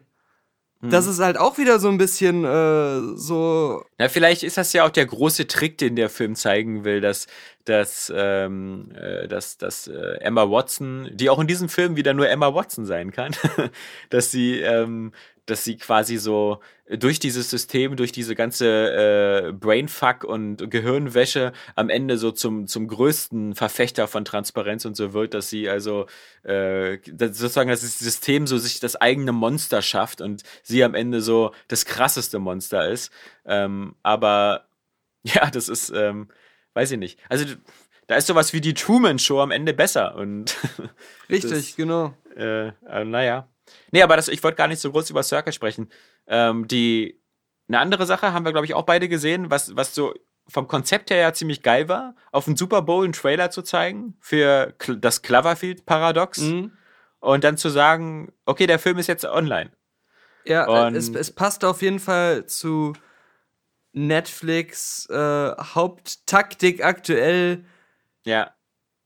Das ist halt auch wieder so ein bisschen äh, so. Na, vielleicht ist das ja auch der große Trick, den der Film zeigen will, dass, dass, ähm, äh, dass, dass äh, Emma Watson, die auch in diesem Film wieder nur Emma Watson sein kann, dass sie, ähm, dass sie quasi so durch dieses System, durch diese ganze äh, Brainfuck und Gehirnwäsche am Ende so zum, zum größten Verfechter von Transparenz und so wird, dass sie also äh, das- sozusagen das System so sich das eigene Monster schafft und sie am Ende so das krasseste Monster ist. Ähm, aber ja, das ist, ähm, weiß ich nicht. Also da ist sowas wie die Truman Show am Ende besser und Richtig, Das- genau. äh, äh, naja. Nee, aber das, ich wollte gar nicht so groß über Circle sprechen. Ähm, die, eine andere Sache haben wir, glaube ich, auch beide gesehen, was, was so vom Konzept her ja ziemlich geil war, auf dem Super Bowl einen Trailer zu zeigen für das Cloverfield-Paradox Mhm. und dann zu sagen, okay, der Film ist jetzt online. Ja, äh, es, es passt auf jeden Fall zu Netflix äh, Haupttaktik aktuell. Ja,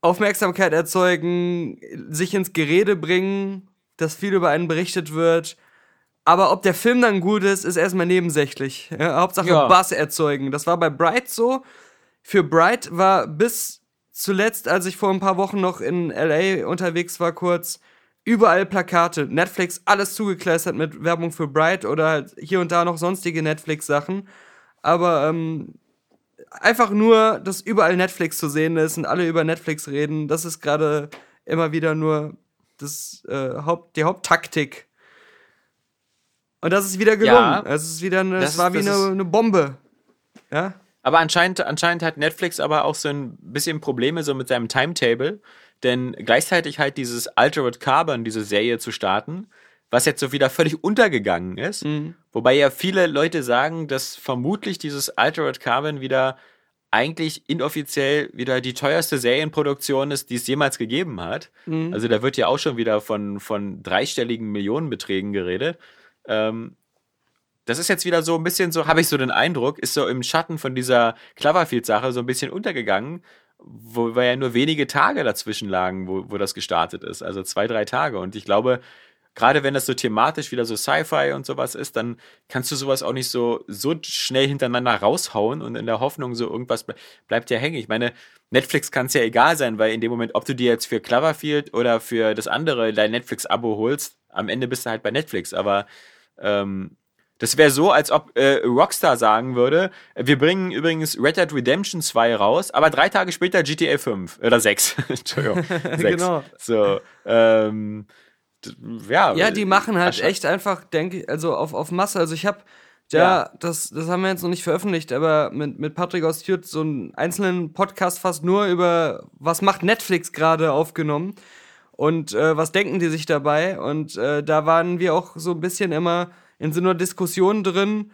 Aufmerksamkeit erzeugen, sich ins Gerede bringen, dass viel über einen berichtet wird. Aber ob der Film dann gut ist, ist erstmal nebensächlich. Ja, Hauptsache Ja. Buzz erzeugen. Das war bei Bright so. Für Bright war bis zuletzt, als ich vor ein paar Wochen noch in LA unterwegs war, kurz, überall Plakate. Netflix, alles zugekleistert mit Werbung für Bright oder halt hier und da noch sonstige Netflix-Sachen. Aber ähm, einfach nur, dass überall Netflix zu sehen ist und alle über Netflix reden, das ist gerade immer wieder nur das, äh, Haupt, die Haupttaktik. Und das ist wieder gelungen. Ja. es ist wieder eine, Das es war wie das eine, eine Bombe Ja? Aber anscheinend, anscheinend hat Netflix aber auch so ein bisschen Probleme so mit seinem Timetable, denn gleichzeitig halt dieses Altered Carbon, diese Serie zu starten, was jetzt so wieder völlig untergegangen ist. Wobei ja viele Leute sagen, dass vermutlich dieses Altered Carbon wieder eigentlich inoffiziell wieder die teuerste Serienproduktion ist, die es jemals gegeben hat. Also da wird ja auch schon wieder von, von dreistelligen Millionenbeträgen geredet. Ähm, das ist jetzt wieder so ein bisschen so, habe ich so den Eindruck, ist so im Schatten von dieser Cloverfield-Sache so ein bisschen untergegangen, wo wir ja nur wenige Tage dazwischen lagen, wo, wo das gestartet ist. Also zwei, drei Tage. Und ich glaube, gerade wenn das so thematisch wieder so Sci-Fi und sowas ist, dann kannst du sowas auch nicht so, so schnell hintereinander raushauen und in der Hoffnung so irgendwas ble bleibt ja hängen. Ich meine, Netflix kann es ja egal sein, weil in dem Moment, ob du dir jetzt für Cloverfield oder für das andere dein Netflix-Abo holst, am Ende bist du halt bei Netflix. Aber ähm, das wäre so, als ob äh, Rockstar sagen würde, wir bringen übrigens Red Dead Redemption 2 raus, aber drei Tage später GTA 5 oder 6. Entschuldigung. 6. Genau. So, ähm, ja. Ja, die machen halt echt einfach, denke ich, also auf, auf Masse. Also ich habe, ja, Ja. das, das haben wir jetzt noch nicht veröffentlicht, aber mit, mit Patrick aus Fürth so einen einzelnen Podcast fast nur über, was macht Netflix gerade aufgenommen und äh, was denken die sich dabei. Und äh, da waren wir auch so ein bisschen immer in so einer Diskussion drin,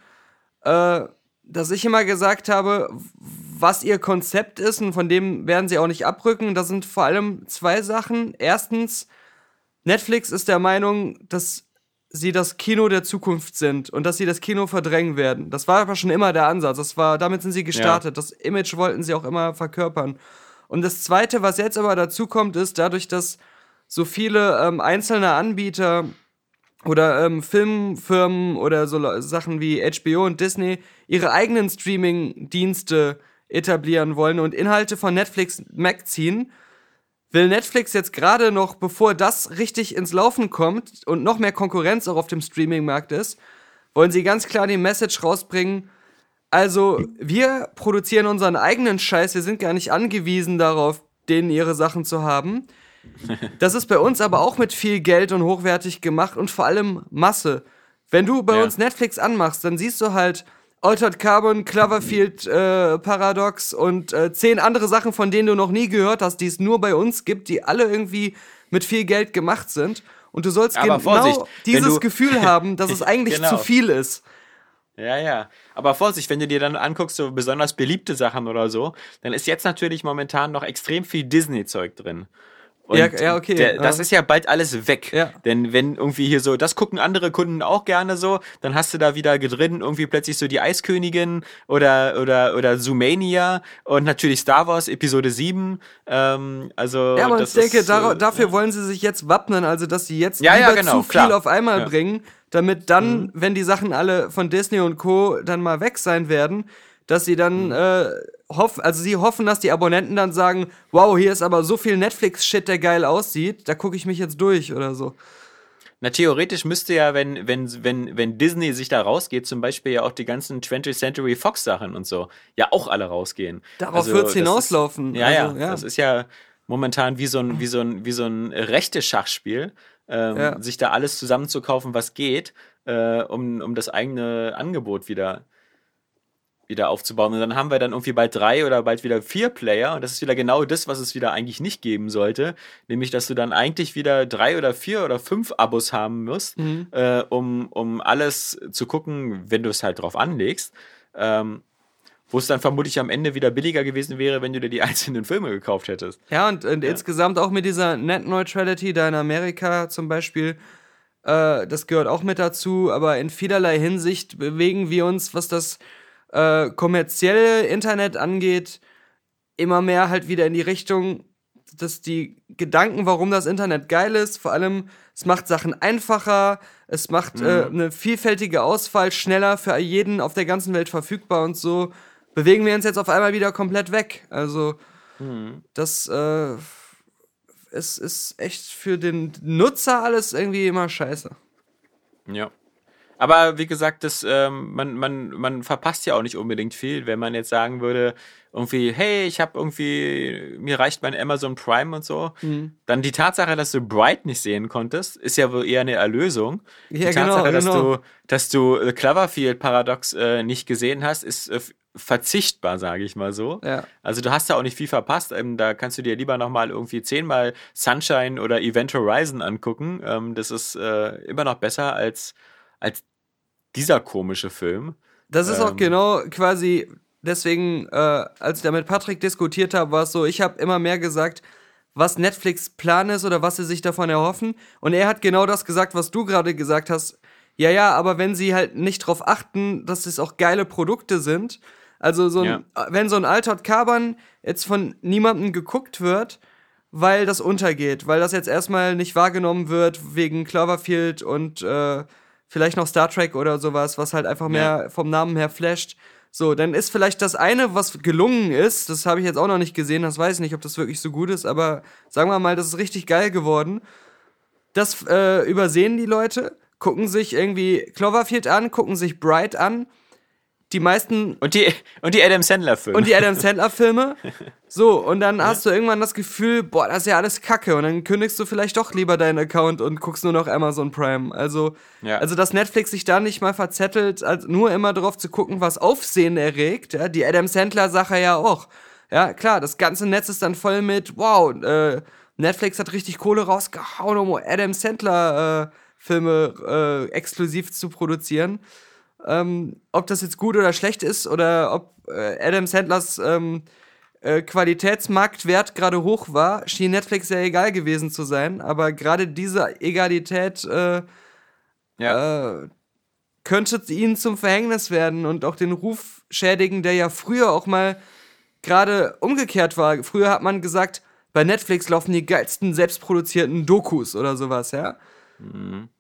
äh, dass ich immer gesagt habe, was ihr Konzept ist und von dem werden sie auch nicht abrücken. Das sind vor allem zwei Sachen. Erstens, Netflix ist der Meinung, dass sie das Kino der Zukunft sind und dass sie das Kino verdrängen werden. Das war aber schon immer der Ansatz. Das war, damit sind sie gestartet. Das Image wollten sie auch immer verkörpern. Und das Zweite, was jetzt aber dazu kommt, ist dadurch, dass so viele ähm, einzelne Anbieter oder ähm, Filmfirmen oder so Sachen wie HBO und Disney ihre eigenen Streaming-Dienste etablieren wollen und Inhalte von Netflix wegziehen, will Netflix jetzt gerade noch, bevor das richtig ins Laufen kommt und noch mehr Konkurrenz auch auf dem Streaming-Markt ist, wollen sie ganz klar die Message rausbringen. Also, wir produzieren unseren eigenen Scheiß, wir sind gar nicht angewiesen darauf, denen ihre Sachen zu haben. Das ist bei uns aber auch mit viel Geld und hochwertig gemacht und vor allem Masse. Wenn du bei Ja. uns Netflix anmachst, dann siehst du halt Altered Carbon, Cloverfield äh, Paradox und äh, zehn andere Sachen, von denen du noch nie gehört hast, die es nur bei uns gibt, die alle irgendwie mit viel Geld gemacht sind. Und du sollst Aber genau Vorsicht, dieses Gefühl haben, dass es eigentlich Genau. zu viel ist. Ja, ja. Aber Vorsicht, wenn du dir dann anguckst, so besonders beliebte Sachen oder so, dann ist jetzt natürlich momentan noch extrem viel Disney-Zeug drin. Und Ja, ja, okay, Der, das ja. ist ja bald alles weg. Ja. Denn wenn irgendwie hier so, das gucken andere Kunden auch gerne so, dann hast du da wieder drin irgendwie plötzlich so die Eiskönigin oder, oder, oder Zoomania und natürlich Star Wars Episode 7. Ähm, also, Ja, aber ich denke, ist, äh, dafür wollen sie sich jetzt wappnen, also dass sie jetzt Ja, ja, lieber genau, zu viel klar. auf einmal Ja. Mhm. bringen, damit dann, wenn die Sachen alle von Disney und Co. dann mal weg sein werden, dass sie Mhm. dann äh, hoffen, also sie hoffen, dass die Abonnenten dann sagen, wow, hier ist aber so viel Netflix-Shit, der geil aussieht, da gucke ich mich jetzt durch oder so. Na, theoretisch müsste ja, wenn, wenn, wenn, wenn Disney sich da rausgeht, zum Beispiel ja auch die ganzen 20th Century Fox Sachen und so, ja auch alle rausgehen. Darauf wird's das hinauslaufen. Ist, ja, Also, ja, ja. Das ist ja momentan wie so ein, wie so ein, wie so ein rechte Schachspiel, ähm, Ja. sich da alles zusammenzukaufen, was geht, äh, um, um das eigene Angebot wieder wieder aufzubauen. Und dann haben wir dann irgendwie bald drei oder bald wieder vier Player. Und das ist wieder genau das, was es wieder eigentlich nicht geben sollte. Nämlich, dass du dann eigentlich wieder drei oder vier oder fünf Abos haben musst, äh, um, um alles zu gucken, wenn du es halt drauf anlegst. Ähm, wo es dann vermutlich am Ende wieder billiger gewesen wäre, wenn du dir die einzelnen Filme gekauft hättest. Ja, und, und insgesamt auch mit dieser Net Neutrality da in Amerika zum Beispiel, äh, das gehört auch mit dazu, aber in vielerlei Hinsicht bewegen wir uns, was das äh, kommerzielle Internet angeht, immer mehr halt wieder in die Richtung, dass die Gedanken, warum das Internet geil ist, vor allem, es macht Sachen einfacher, es macht äh, eine vielfältige Auswahl schneller für jeden auf der ganzen Welt verfügbar und so, bewegen wir uns jetzt auf einmal wieder komplett weg. Also, das äh, es ist echt für den Nutzer alles irgendwie immer scheiße. Ja. Aber wie gesagt, das, ähm, man, man, man verpasst ja auch nicht unbedingt viel, wenn man jetzt sagen würde, irgendwie, hey, ich habe irgendwie, mir reicht mein Amazon Prime und so. Mhm. Dann die Tatsache, dass du Bright nicht sehen konntest, ist ja wohl eher eine Erlösung. Ja, die genau, Tatsache, dass genau. du, dass du äh, Cloverfield Paradox äh, nicht gesehen hast, ist äh, verzichtbar, sage ich mal so. Ja. Also du hast da auch nicht viel verpasst. Ähm, da kannst du dir lieber nochmal irgendwie zehnmal Sunshine oder Event Horizon angucken. Ähm, das ist äh, immer noch besser als, als dieser komische Film. Das ist auch Ähm. genau quasi, deswegen, äh, als ich da mit Patrick diskutiert habe, war es so, ich habe immer mehr gesagt, was Netflix Plan ist oder was sie sich davon erhoffen. Und er hat genau das gesagt, was du gerade gesagt hast. Ja, ja, aber wenn sie halt nicht drauf achten, dass es auch geile Produkte sind, also so ein, wenn so ein Altered Carbon jetzt von niemandem geguckt wird, weil das untergeht, weil das jetzt erstmal nicht wahrgenommen wird wegen Cloverfield und äh, vielleicht noch Star Trek oder sowas, was halt einfach mehr vom Namen her flasht. So, dann ist vielleicht das eine, was gelungen ist, das habe ich jetzt auch noch nicht gesehen, das weiß ich nicht, ob das wirklich so gut ist, aber sagen wir mal, das ist richtig geil geworden. Das äh, übersehen die Leute, gucken sich irgendwie Cloverfield an, gucken sich Bright an. Die meisten Und die, und die Adam Sandler-Filme. und die Adam Sandler Filme. So, und dann hast du irgendwann das Gefühl, boah, das ist ja alles Kacke. Und dann kündigst du vielleicht doch lieber deinen Account und guckst nur noch Amazon Prime. Also, Ja. also dass Netflix sich da nicht mal verzettelt, als nur immer drauf zu gucken, was Aufsehen erregt. Ja, die Adam Sandler-Sache ja auch. Ja, klar, das ganze Netz ist dann voll mit, wow, äh, Netflix hat richtig Kohle rausgehauen, um Adam Sandler-Filme äh, exklusiv zu produzieren ähm, ob das jetzt gut oder schlecht ist oder ob äh, Adam Sandlers ähm, äh, Qualitätsmarktwert gerade hoch war, schien Netflix ja egal gewesen zu sein. Aber gerade diese Egalität äh, ja. äh, könnte ihnen zum Verhängnis werden und auch den Ruf schädigen, der ja früher auch mal gerade umgekehrt war. Früher hat man gesagt, bei Netflix laufen die geilsten selbstproduzierten Dokus oder sowas, ja.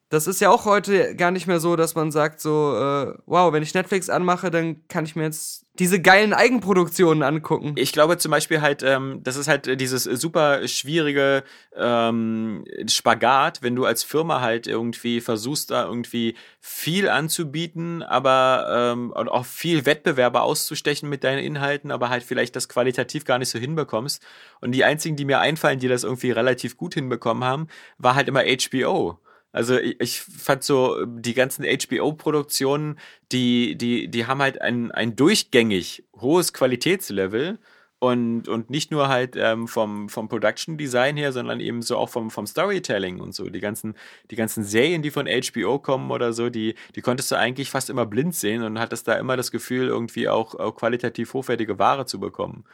Das ist ja auch heute gar nicht mehr so, dass man sagt so, äh, wow, wenn ich Netflix anmache, dann kann ich mir jetzt diese geilen Eigenproduktionen angucken. Ich glaube zum Beispiel halt, ähm, das ist halt äh, dieses super schwierige ähm, Spagat, wenn du als Firma halt irgendwie versuchst, da irgendwie viel anzubieten, aber ähm, und auch viel Wettbewerber auszustechen mit deinen Inhalten, aber halt vielleicht das qualitativ gar nicht so hinbekommst. Und die einzigen, die mir einfallen, die das irgendwie relativ gut hinbekommen haben, war halt immer HBO. Also ich, ich fand so die ganzen HBO-Produktionen, die, die, die haben halt ein, ein durchgängig hohes Qualitätslevel und, und nicht nur halt ähm, vom, vom Production Design her, sondern eben so auch vom, vom Storytelling und so. Die ganzen, die ganzen Serien, die von HBO kommen oder so, die, die konntest du eigentlich fast immer blind sehen und hattest da immer das Gefühl, irgendwie auch, auch qualitativ hochwertige Ware zu bekommen.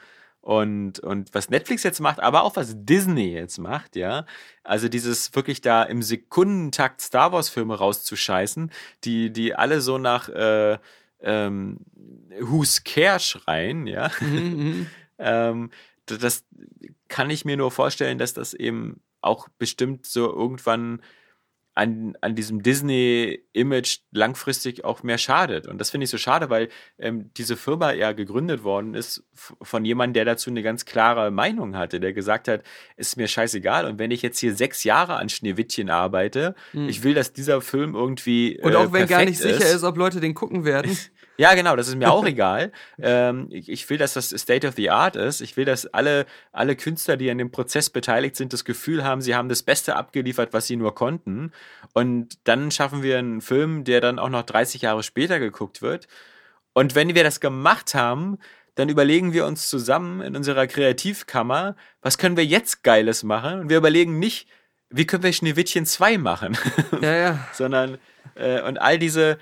Und, und was Netflix jetzt macht, aber auch was Disney jetzt macht, ja, also dieses wirklich da im Sekundentakt Star Wars Filme rauszuscheißen, die, die alle so nach äh, ähm, Who's Care schreien, ja, ähm, d- das kann ich mir nur vorstellen, dass das eben auch bestimmt so irgendwann an, an diesem Disney-Image langfristig auch mehr schadet. Und das finde ich so schade, weil ähm, diese Firma ja gegründet worden ist von jemandem, der dazu eine ganz klare Meinung hatte, der gesagt hat, es ist mir scheißegal. Und wenn ich jetzt hier sechs Jahre an Schneewittchen arbeite, ich will, dass dieser Film irgendwie. Und äh, auch wenn gar nicht sicher ist, ob Leute den gucken werden. ja, genau, das ist mir auch egal. Ähm, ich, ich will, dass das State of the Art ist. Ich will, dass alle, alle Künstler, die an dem Prozess beteiligt sind, das Gefühl haben, sie haben das Beste abgeliefert, was sie nur konnten. Und dann schaffen wir einen Film, der dann auch noch 30 Jahre später geguckt wird. Und wenn wir das gemacht haben, dann überlegen wir uns zusammen in unserer Kreativkammer, was können wir jetzt Geiles machen? Und wir überlegen nicht, wie können wir Schneewittchen 2 machen? ja, ja. sondern äh, und all diese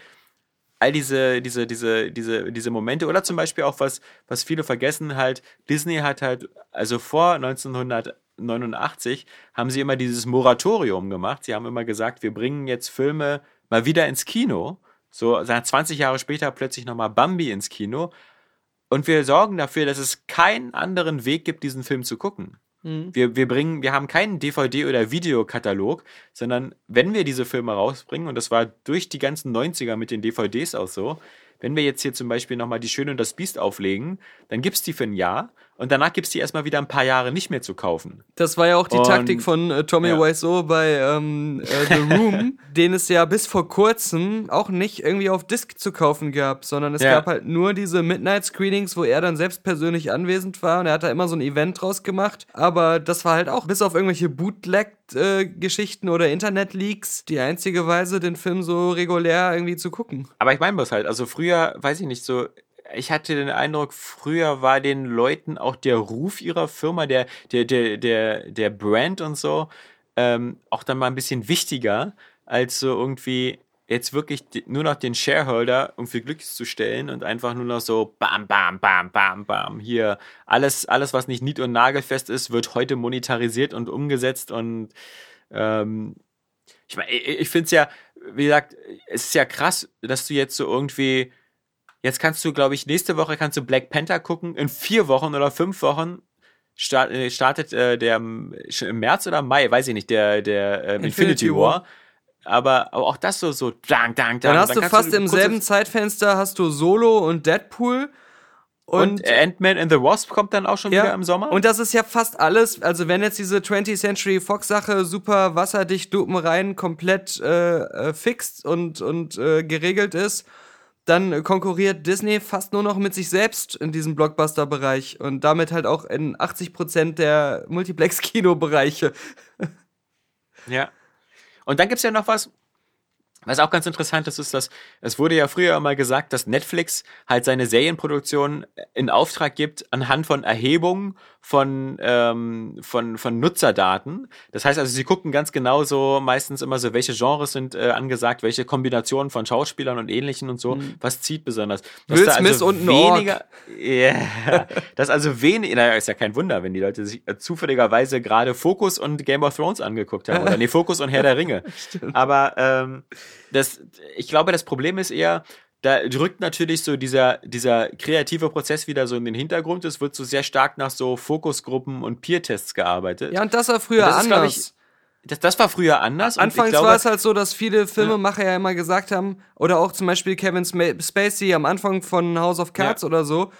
all diese diese diese diese diese Momente oder zum Beispiel auch was was viele vergessen halt Disney hat halt also vor 1989 haben sie immer dieses Moratorium gemacht. Sie haben immer gesagt wir bringen jetzt Filme mal wieder ins Kino. So 20 Jahre später plötzlich noch mal Bambi ins Kino. Und wir sorgen dafür dass es keinen anderen Weg gibt diesen Film zu gucken wir, wir bringen, wir haben keinen DVD- oder Videokatalog, sondern wenn wir diese Filme rausbringen, und das war durch die ganzen 90er mit den DVDs auch so, wenn wir jetzt hier zum Beispiel nochmal die Schöne und das Biest auflegen, dann gibt's die für ein Jahr und danach gibt's die erstmal wieder ein paar Jahre nicht mehr zu kaufen. Das war ja auch die Und- Taktik von äh, Tommy ja. Wiseau bei ähm, äh, The Room, den es ja bis vor kurzem auch nicht irgendwie auf Disc zu kaufen gab, sondern es Ja. gab halt nur diese Midnight-Screenings, wo er dann selbst persönlich anwesend war und er hat da immer so ein Event draus gemacht. Aber das war halt auch bis auf irgendwelche Bootleg-Geschichten oder Internet-Leaks die einzige Weise, den Film so regulär irgendwie zu gucken. Aber ich meine bloß halt, also früher, weiß ich nicht, so ich hatte den Eindruck, früher war den Leuten auch der Ruf ihrer Firma, der, der, der, der, der Brand und so, ähm, auch dann mal ein bisschen wichtiger, als so irgendwie jetzt wirklich nur noch den Shareholder irgendwie glücklich zu stellen und einfach nur noch so bam, bam, bam, bam, bam. Hier, alles, alles, was nicht nied- und nagelfest ist, wird heute monetarisiert und umgesetzt und ähm, ich meine, ich, ich finde es ja, wie gesagt, es ist ja krass, dass du jetzt so irgendwie, jetzt kannst du, glaube ich, nächste Woche kannst du Black Panther gucken, in vier Wochen oder fünf Wochen start, äh, startet äh, der ähm, im März oder Mai, weiß ich nicht, der, der ähm, Infinity Infinity, War. Aber aber auch das so, so, dang, dang, dang. Dann hast du kannst fast im kurze- selben Zeitfenster hast du Solo und Deadpool. Und, Ant-Man and the Wasp kommt dann auch schon wieder im Sommer. Und das ist ja fast alles, also wenn jetzt diese 20th Century Fox Sache super wasserdicht lupenrein komplett äh, äh, fixt und, und äh, geregelt ist, dann konkurriert Disney fast nur noch mit sich selbst in diesem Blockbuster-Bereich und damit halt auch in 80% der Multiplex-Kino-Bereiche. Ja. Und dann gibt's ja noch was, was auch ganz interessant ist, ist, dass es wurde ja früher mal gesagt, dass Netflix halt seine Serienproduktion in Auftrag gibt anhand von Erhebungen von, ähm, von, von Nutzerdaten. Das heißt also, sie gucken ganz genau so meistens immer so, welche Genres sind äh, angesagt, welche Kombinationen von Schauspielern und Ähnlichen und so, was zieht besonders. Dass Will da Smith und weniger, ja, das also wenig, naja, ist ja kein Wunder, wenn die Leute sich äh, zufälligerweise gerade Focus und Game of Thrones angeguckt haben. Oder nee, Focus und Herr der Ringe. Aber ähm, das, ich glaube, das Problem ist eher, da rückt natürlich so dieser, dieser kreative Prozess wieder so in den Hintergrund. Es wird so sehr stark nach so Fokusgruppen und Peer-Tests gearbeitet. Ja, und das war früher das ist, anders. ich, das, das war früher anders. Anfangs glaube, war es halt so, dass viele Filmemacher ja immer gesagt haben, oder auch zum Beispiel Kevin Spacey am Anfang von House of Cards Ja. oder so,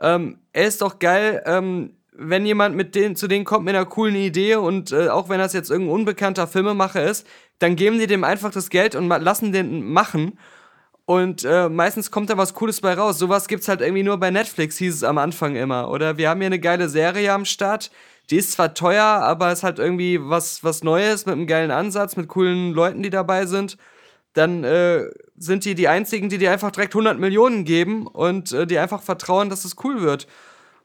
ähm, er ist doch geil, ähm, wenn jemand mit denen, zu denen kommt mit einer coolen Idee und äh, auch wenn das jetzt irgendein unbekannter Filmemacher ist, dann geben die dem einfach das Geld und lassen den machen. Und äh, meistens kommt da was Cooles bei raus. Sowas gibt's halt irgendwie nur bei Netflix, hieß es am Anfang immer. Oder wir haben hier eine geile Serie am Start. Die ist zwar teuer, aber ist halt irgendwie was, was Neues mit einem geilen Ansatz, mit coolen Leuten, die dabei sind. Dann äh, sind die die einzigen, die dir einfach direkt 100 Millionen geben und äh, die einfach vertrauen, dass es cool wird.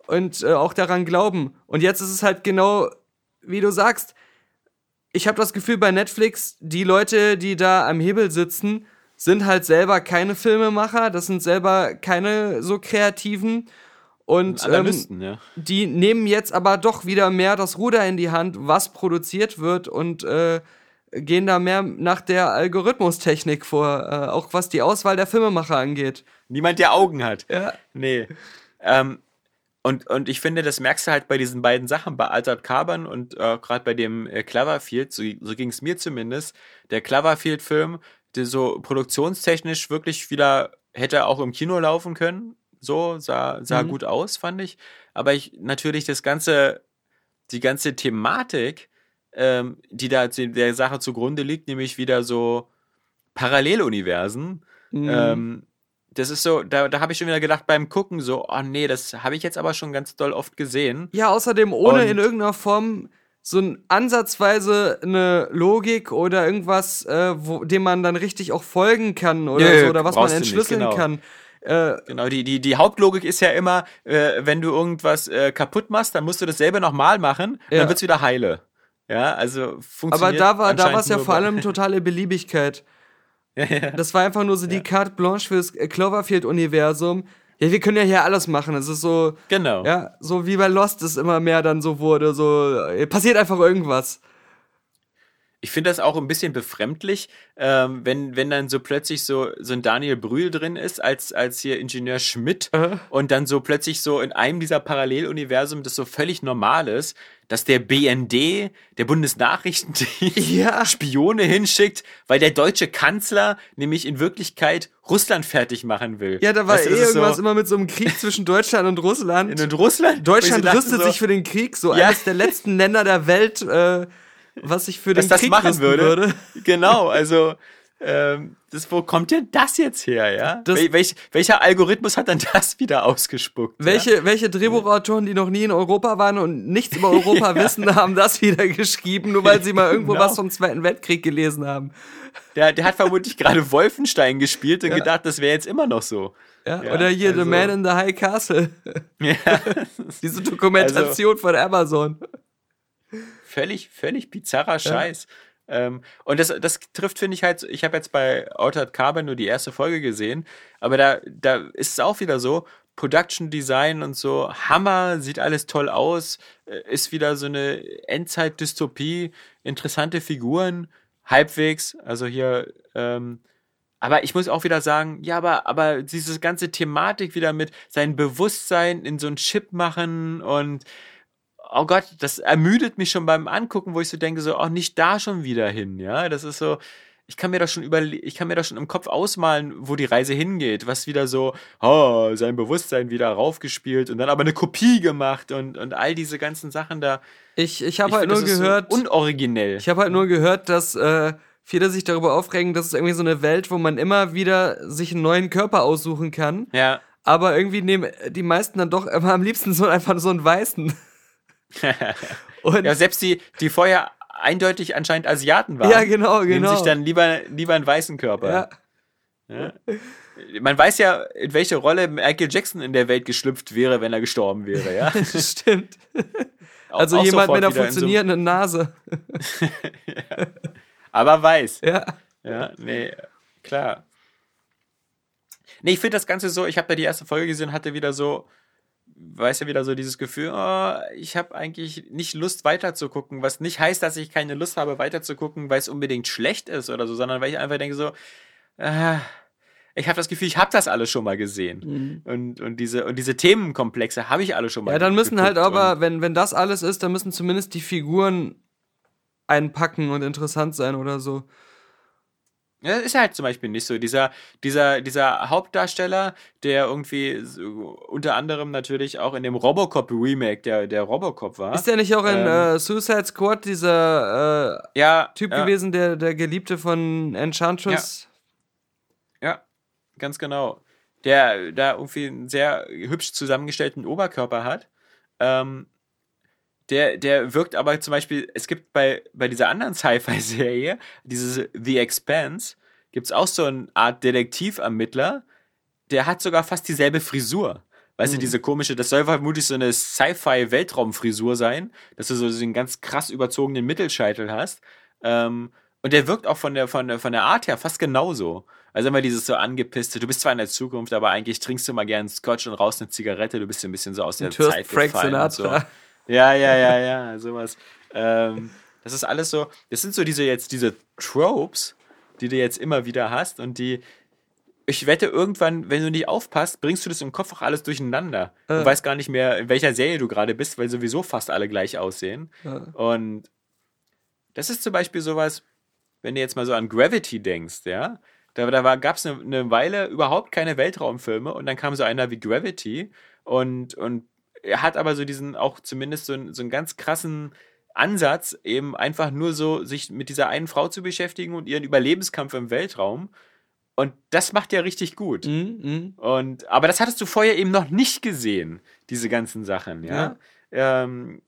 Und äh, auch daran glauben. Und jetzt ist es halt genau, wie du sagst, ich habe das Gefühl bei Netflix, die Leute, die da am Hebel sitzen, sind halt selber keine Filmemacher, das sind selber keine so kreativen. Und ähm, ja. die nehmen jetzt aber doch wieder mehr das Ruder in die Hand, was produziert wird und äh, gehen da mehr nach der Algorithmustechnik vor, äh, auch was die Auswahl der Filmemacher angeht. Niemand, der Augen hat. Ja. Nee. Ähm, und, und ich finde, das merkst du halt bei diesen beiden Sachen, bei Altered Carbon und äh, gerade bei dem äh, Cloverfield, so, so ging es mir zumindest. Der Cloverfield-Film, der so produktionstechnisch wirklich wieder hätte auch im Kino laufen können. So, sah, sah Mhm. gut aus, fand ich. Aber ich natürlich das ganze, die ganze Thematik, ähm, die da zu- der Sache zugrunde liegt, nämlich wieder so Paralleluniversen, Mhm. ähm, das ist so, da, da habe ich schon wieder gedacht beim Gucken so, oh nee, das habe ich jetzt aber schon ganz doll oft gesehen. Ja, außerdem ohne Und- in irgendeiner Form so ein ansatzweise eine Logik oder irgendwas, äh, wo, dem man dann richtig auch folgen kann oder Nö, so, oder was man du nicht, entschlüsseln genau. kann. Äh, Genau, die, die, die Hauptlogik ist ja immer, äh, wenn du irgendwas äh, kaputt machst, dann musst du dasselbe nochmal machen Ja. dann wird's wieder heile. Ja, also aber funktioniert da war da war es ja vor allem totale Beliebigkeit. Das war einfach nur so die Carte Blanche fürs Cloverfield-Universum. Ja, wir können ja hier alles machen. Es ist so, Genau. ja, so wie bei Lost es immer mehr dann so wurde. So, äh, passiert einfach irgendwas. Ich finde das auch ein bisschen befremdlich, ähm, wenn, wenn dann so plötzlich so, so ein Daniel Brühl drin ist, als, als hier Ingenieur Schmidt Äh. und dann so plötzlich so in einem dieser Paralleluniversum das so völlig normal ist, dass der BND, der Bundesnachrichtendienst, Ja. Spione hinschickt, weil der deutsche Kanzler nämlich in Wirklichkeit Russland fertig machen will. Ja, da war Weißt du, eh irgendwas so, immer mit so einem Krieg zwischen Deutschland und Russland. in Russland? Deutschland so rüstet dachte sich für den Krieg, so Ja. eines der letzten Länder der Welt, äh, was sich für den das Krieg machen rüsten würde. Genau, also ähm, das, wo kommt denn das jetzt her, ja? Wel welch, welcher Algorithmus hat dann das wieder ausgespuckt? Welche, welche Drehbuchautoren, die noch nie in Europa waren und nichts über Europa wissen, haben das wieder geschrieben, nur weil sie mal irgendwo Genau. was vom Zweiten Weltkrieg gelesen haben. Ja? Der, der hat vermutlich gerade Wolfenstein gespielt und gedacht, das wäre jetzt immer noch so. Ja? Ja, Oder hier also- The Man in the High Castle. Ja. Diese Dokumentation von Amazon. Völlig, völlig bizarrer Scheiß. Ähm, und das, das trifft, finde ich halt, ich habe jetzt bei Altered Carbon nur die erste Folge gesehen, aber da, da ist es auch wieder so, Production Design und so, Hammer, sieht alles toll aus, äh, ist wieder so eine Endzeit-Dystopie, interessante Figuren, halbwegs, also hier, ähm, aber ich muss auch wieder sagen, ja, aber, aber diese ganze Thematik wieder mit sein Bewusstsein in so einen Chip machen und oh Gott, das ermüdet mich schon beim Angucken, wo ich so denke, so, auch nicht da schon wieder hin, ja. Das ist so, ich kann mir das schon über, ich kann mir das schon im Kopf ausmalen, wo die Reise hingeht, was wieder so, oh, sein Bewusstsein wieder raufgespielt und dann aber eine Kopie gemacht und, und all diese ganzen Sachen da. Ich, ich habe halt find, nur gehört, So unoriginell. ich habe halt nur gehört, dass äh, viele sich darüber aufregen, dass es irgendwie so eine Welt, wo man immer wieder sich einen neuen Körper aussuchen kann. ja. Aber irgendwie nehmen die meisten dann doch immer am liebsten so einfach so einen weißen. Und ja, selbst die, die vorher eindeutig anscheinend Asiaten waren, Ja, genau, nehmen genau. sich dann lieber, lieber einen weißen Körper. ja, Man weiß ja, in welche Rolle Michael Jackson in der Welt geschlüpft wäre, wenn er gestorben wäre, ja. stimmt. Also auch jemand mit einer in so- funktionierenden Nase. aber weiß. Ja. Ja, nee, klar. Nee, ich finde das Ganze so, ich habe da die erste Folge gesehen, hatte wieder so, weiß ja wieder so dieses Gefühl, oh, ich habe eigentlich nicht Lust weiterzugucken, was nicht heißt, dass ich keine Lust habe weiterzugucken, weil es unbedingt schlecht ist oder so, sondern weil ich einfach denke so, ah, ich habe das Gefühl, ich habe das alles schon mal gesehen. Und, und, diese, und diese Themenkomplexe habe ich alle schon mal Mhm. Ja, dann müssen halt aber, wenn, wenn das alles ist, dann müssen zumindest die Figuren einpacken und interessant sein oder so. Ja, das ist halt zum Beispiel nicht so. Dieser, dieser, dieser Hauptdarsteller, der irgendwie so, unter anderem natürlich auch in dem Robocop-Remake der, der Robocop war. Ist der nicht auch in Ähm. äh, Suicide Squad dieser äh, ja, Typ ja, gewesen, der, der Geliebte von Enchantress? Ja, ganz genau. Der da irgendwie einen sehr hübsch zusammengestellten Oberkörper hat. Ähm, der, der wirkt aber zum Beispiel, es gibt bei, bei dieser anderen Sci-Fi-Serie, dieses The Expanse, gibt es auch so eine Art Detektivermittler, der hat sogar fast dieselbe Frisur. Weißt du, diese komische, das soll vermutlich so eine Sci-Fi-Weltraumfrisur sein, dass du so den ganz krass überzogenen Mittelscheitel hast. Ähm, und der wirkt auch von der, von, der, von der Art her fast genauso. Also immer dieses so angepisste, du bist zwar in der Zukunft, aber eigentlich trinkst du mal gern Scotch und rauchst eine Zigarette, du bist ein bisschen so aus der Und Zeit Frank gefallen und so. Ja, ja, ja, ja, sowas. Ähm, das ist alles so, das sind so diese jetzt, diese Tropes, die du jetzt immer wieder hast und die, ich wette, irgendwann, wenn du nicht aufpasst, bringst du das im Kopf auch alles durcheinander. Du Äh. weißt gar nicht mehr, in welcher Serie du gerade bist, weil sowieso fast alle gleich aussehen. Und das ist zum Beispiel sowas, wenn du jetzt mal so an Gravity denkst, ja, da, da gab es eine, eine Weile überhaupt keine Weltraumfilme und dann kam so einer wie Gravity und, und er hat aber so diesen auch zumindest so, einen- so einen ganz krassen Ansatz, eben einfach nur so sich mit dieser einen Frau zu beschäftigen und ihren Überlebenskampf im Weltraum. Und das macht er richtig gut. Mhm, mhm. Und, aber das hattest du vorher eben noch nicht gesehen, diese ganzen Sachen, ja. Ähm,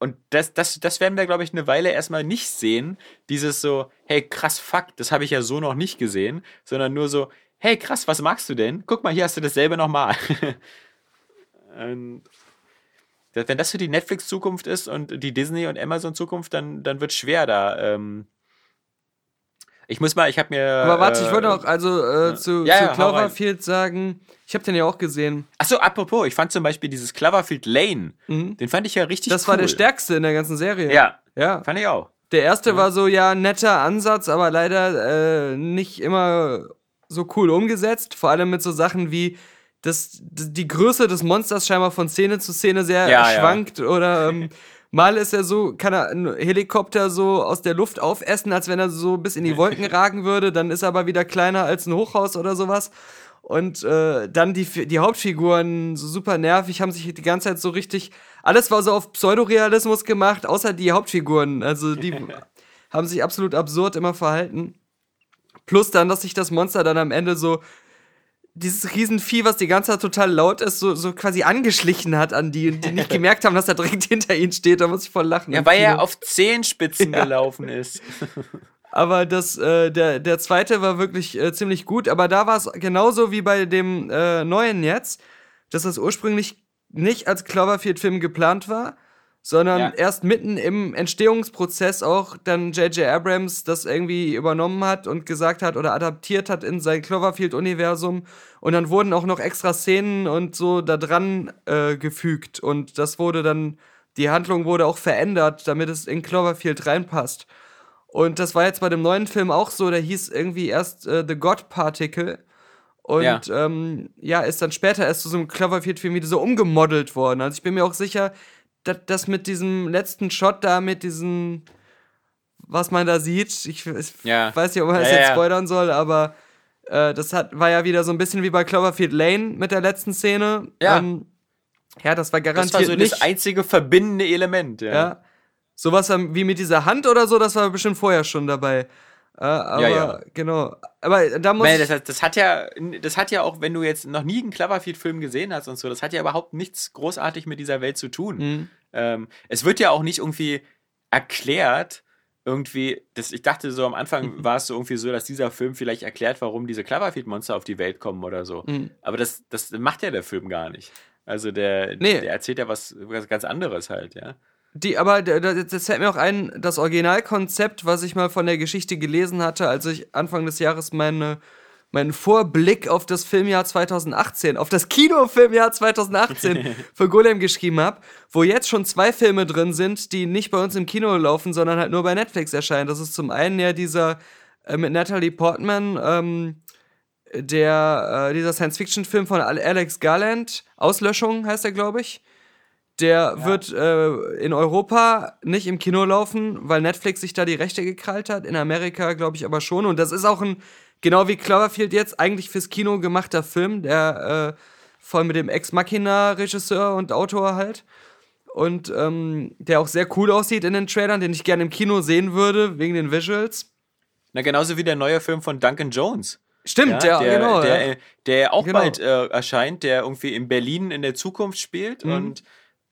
und das, das, das werden wir, glaube ich, eine Weile erstmal nicht sehen. Dieses so, hey, krass, fuck, das habe ich ja so noch nicht gesehen, sondern nur so, hey, krass, was magst du denn? Guck mal, hier hast du dasselbe nochmal. und wenn das für die Netflix-Zukunft ist und die Disney- und Amazon-Zukunft, dann, dann wird schwer da. Ähm ich muss mal, ich habe mir. Aber warte, ich äh, wollte auch also äh, zu, Ja, zu ja. Cloverfield sagen, ich habe den ja auch gesehen. Achso, apropos, ich fand zum Beispiel dieses Cloverfield Lane, Mhm. den fand ich ja richtig Das cool. war der stärkste in der ganzen Serie. Ja, Ja. fand ich auch. Der erste war so, ja, netter Ansatz, aber leider äh, nicht immer so cool umgesetzt. Vor allem mit so Sachen wie, dass d- die Größe des Monsters scheinbar von Szene zu Szene sehr Ja, ja. schwankt. Oder ähm, mal ist er so, kann er einen Helikopter so aus der Luft aufessen, als wenn er so bis in die Wolken ragen würde. Dann ist er aber wieder kleiner als ein Hochhaus oder sowas. Und äh, dann die, die Hauptfiguren, so super nervig, haben sich die ganze Zeit so richtig. Alles war so auf Pseudorealismus gemacht, außer die Hauptfiguren. Also die haben sich absolut absurd immer verhalten. Plus dann, dass sich das Monster dann am Ende so dieses Riesenvieh, was die ganze Zeit total laut ist, so, so quasi angeschlichen hat an die und die nicht gemerkt haben, dass er direkt hinter ihnen steht. Da muss ich voll lachen. Ja, weil er Kino. auf Zehenspitzen Ja. gelaufen ist. Aber das, äh, der, der zweite war wirklich äh, ziemlich gut. Aber da war es genauso wie bei dem äh, neuen jetzt, dass das ursprünglich nicht als Cloverfield-Film geplant war, sondern Ja. erst mitten im Entstehungsprozess auch dann J.J. Abrams das irgendwie übernommen hat und gesagt hat oder adaptiert hat in sein Cloverfield-Universum. Und dann wurden auch noch extra Szenen und so da dran äh, gefügt. Und das wurde dann, die Handlung wurde auch verändert, damit es in Cloverfield reinpasst. Und das war jetzt bei dem neuen Film auch so, der hieß irgendwie erst äh, The God Particle. Und Ja. Ähm, ja, ist dann später erst zu so einem Cloverfield-Film wieder so umgemodelt worden. Also ich bin mir auch sicher, das mit diesem letzten Shot da, mit diesem, was man da sieht, ich, ich Ja. weiß nicht, ob man das Ja, jetzt ja. spoilern soll, aber äh, das hat, war ja wieder so ein bisschen wie bei Cloverfield Lane mit der letzten Szene. Ja. Ähm, ja, das war Das garantiert war so nicht. das einzige verbindende Element. Ja. Ja. Sowas wie mit dieser Hand oder so, das war bestimmt vorher schon dabei. Äh, aber ja. genau. Aber da muss ich, das, das hat ja, das hat ja auch, wenn du jetzt noch nie einen Cloverfield-Film gesehen hast und so, das hat ja überhaupt nichts großartig mit dieser Welt zu tun. Mhm. Ähm, es wird ja auch nicht irgendwie erklärt, irgendwie, das, ich dachte so am Anfang war es so irgendwie so, dass dieser Film vielleicht erklärt, warum diese Cloverfield-Monster auf die Welt kommen oder so. Mhm. Aber das, das macht ja der Film gar nicht. Also der, Nee. der erzählt ja was, was ganz anderes halt, ja. Die, aber das fällt mir auch ein, das Originalkonzept, was ich mal von der Geschichte gelesen hatte, als ich Anfang des Jahres meine, meinen Vorblick auf das Filmjahr 2018, auf das Kinofilmjahr 2018 für Golem geschrieben habe, wo jetzt schon zwei Filme drin sind, die nicht bei uns im Kino laufen, sondern halt nur bei Netflix erscheinen. Das ist zum einen ja dieser äh, mit Natalie Portman, ähm, der, äh, dieser Science-Fiction-Film von Al- Alex Garland, Auslöschung heißt er, glaube ich. Der wird äh, in Europa nicht im Kino laufen, weil Netflix sich da die Rechte gekrallt hat. In Amerika, glaube ich, aber schon. Und das ist auch ein, genau wie Cloverfield jetzt, eigentlich fürs Kino gemachter Film, der äh, voll mit dem Ex-Machina-Regisseur und Autor halt. Und ähm, der auch sehr cool aussieht in den Trailern, den ich gerne im Kino sehen würde, wegen den Visuals. Na, genauso wie der neue Film von Duncan Jones. Stimmt, ja, der, genau. Der, ja. äh, der auch Genau. bald äh, erscheint, der irgendwie in Berlin in der Zukunft spielt. Mhm. Und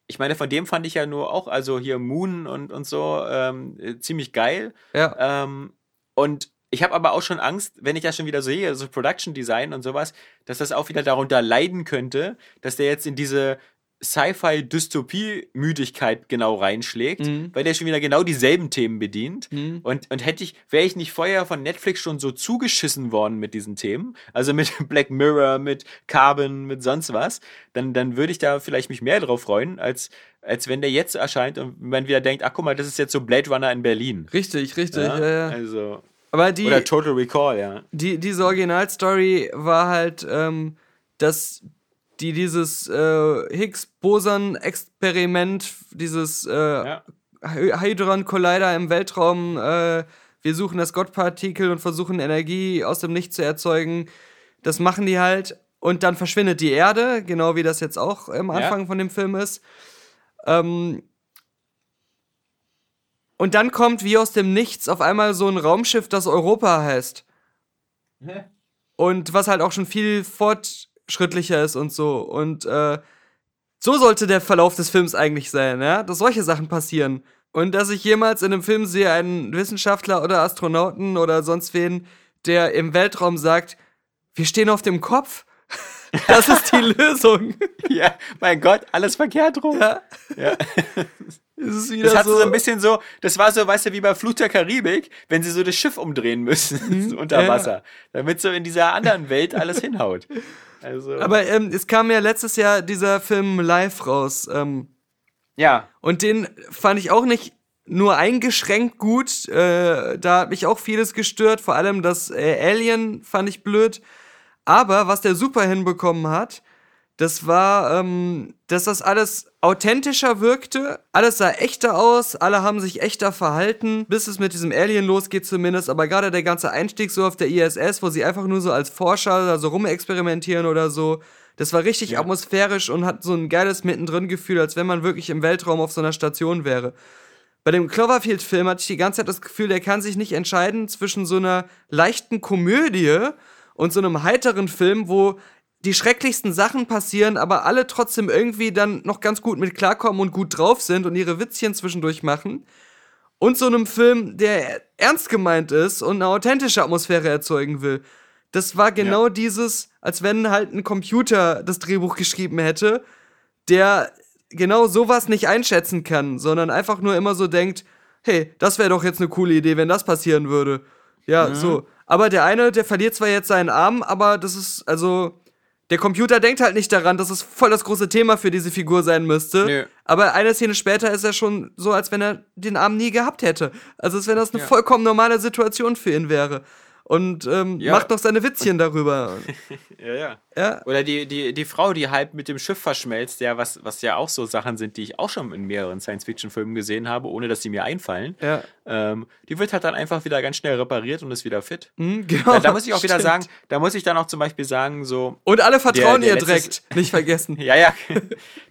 ich meine, von dem fand ich ja nur auch, also hier Moon und, und so, ähm, äh, ziemlich geil. ja. Ähm, und ich habe aber auch schon Angst, wenn ich das schon wieder sehe, so Production Design und sowas, dass das auch wieder darunter leiden könnte, dass der jetzt in diese Sci-Fi-Dystopie-Müdigkeit genau reinschlägt, Mhm. weil der schon wieder genau dieselben Themen bedient. Mhm. Und, und hätte ich, wäre ich nicht vorher von Netflix schon so zugeschissen worden mit diesen Themen, also mit Black Mirror, mit Carbon, mit sonst was, dann, dann würde ich da vielleicht mich mehr drauf freuen, als, als wenn der jetzt erscheint und man wieder denkt, ach guck mal, das ist jetzt so Blade Runner in Berlin. Richtig, richtig. Ja? Ja. Also, Aber die, oder Total Recall, ja. die, diese Originalstory war halt, ähm, dass die dieses äh, Higgs-Boson-Experiment, dieses äh, Ja. Hy- Hadron Collider im Weltraum, äh, wir suchen das Gottpartikel und versuchen Energie aus dem Nichts zu erzeugen. Das machen die halt und dann verschwindet die Erde, genau wie das jetzt auch am Anfang von dem Film ist. Ähm, und dann kommt wie aus dem Nichts auf einmal so ein Raumschiff, das Europa heißt. Und was halt auch schon viel fortschrittlicher ist und so. Und äh, so sollte der Verlauf des Films eigentlich sein, ja? Dass solche Sachen passieren. Und dass ich jemals in einem Film sehe, einen Wissenschaftler oder Astronauten oder sonst wen, der im Weltraum sagt, wir stehen auf dem Kopf. Das ist die Lösung. Ja, mein Gott, alles verkehrt rum. Ja. Ja. Wieder Das hat so. so ein bisschen so, das war so, weißt du, wie bei Flut der Karibik, wenn sie so das Schiff umdrehen müssen so unter ja. Wasser, damit so in dieser anderen Welt alles hinhaut. Also, Aber ähm, es kam ja letztes Jahr dieser Film live raus. Ähm, ja, Und den fand ich auch nicht nur eingeschränkt gut. Äh, da hat mich auch vieles gestört. Vor allem das äh, Alien fand ich blöd. Aber was der super hinbekommen hat, das war, ähm, dass das alles authentischer wirkte. Alles sah echter aus. Alle haben sich echter verhalten. Bis es mit diesem Alien losgeht zumindest. Aber gerade der ganze Einstieg so auf der ISS, wo sie einfach nur so als Forscher da so rumexperimentieren oder so. Das war richtig Ja. atmosphärisch und hat so ein geiles Mittendrin-Gefühl, als wenn man wirklich im Weltraum auf so einer Station wäre. Bei dem Cloverfield-Film hatte ich die ganze Zeit das Gefühl, der kann sich nicht entscheiden zwischen so einer leichten Komödie und so einem heiteren Film, wo die schrecklichsten Sachen passieren, aber alle trotzdem irgendwie dann noch ganz gut mit klarkommen und gut drauf sind und ihre Witzchen zwischendurch machen. Und so einem Film, der ernst gemeint ist und eine authentische Atmosphäre erzeugen will. Das war genau dieses, als wenn halt ein Computer das Drehbuch geschrieben hätte, der genau sowas nicht einschätzen kann, sondern einfach nur immer so denkt, hey, das wäre doch jetzt eine coole Idee, wenn das passieren würde. Ja, so. Aber der eine, der verliert zwar jetzt seinen Arm, aber das ist, also, der Computer denkt halt nicht daran, dass es voll das große Thema für diese Figur sein müsste. Nö. Aber eine Szene später ist er schon so, als wenn er den Arm nie gehabt hätte. Also als wenn das eine Ja. vollkommen normale Situation für ihn wäre. Und ähm, Ja. macht noch seine Witzchen darüber. Ja, ja. Ja. Oder die, die, die Frau, die halb mit dem Schiff verschmelzt, ja, was, was ja auch so Sachen sind, die ich auch schon in mehreren Science-Fiction-Filmen gesehen habe, ohne dass sie mir einfallen. Ja. Ähm, die wird halt dann einfach wieder ganz schnell repariert und ist wieder fit. Hm, genau. Ja, da muss ich auch wieder Stimmt. sagen, da muss ich dann auch zum Beispiel sagen, so, Und alle vertrauen der ihr letztes- direkt. Nicht vergessen. ja, ja,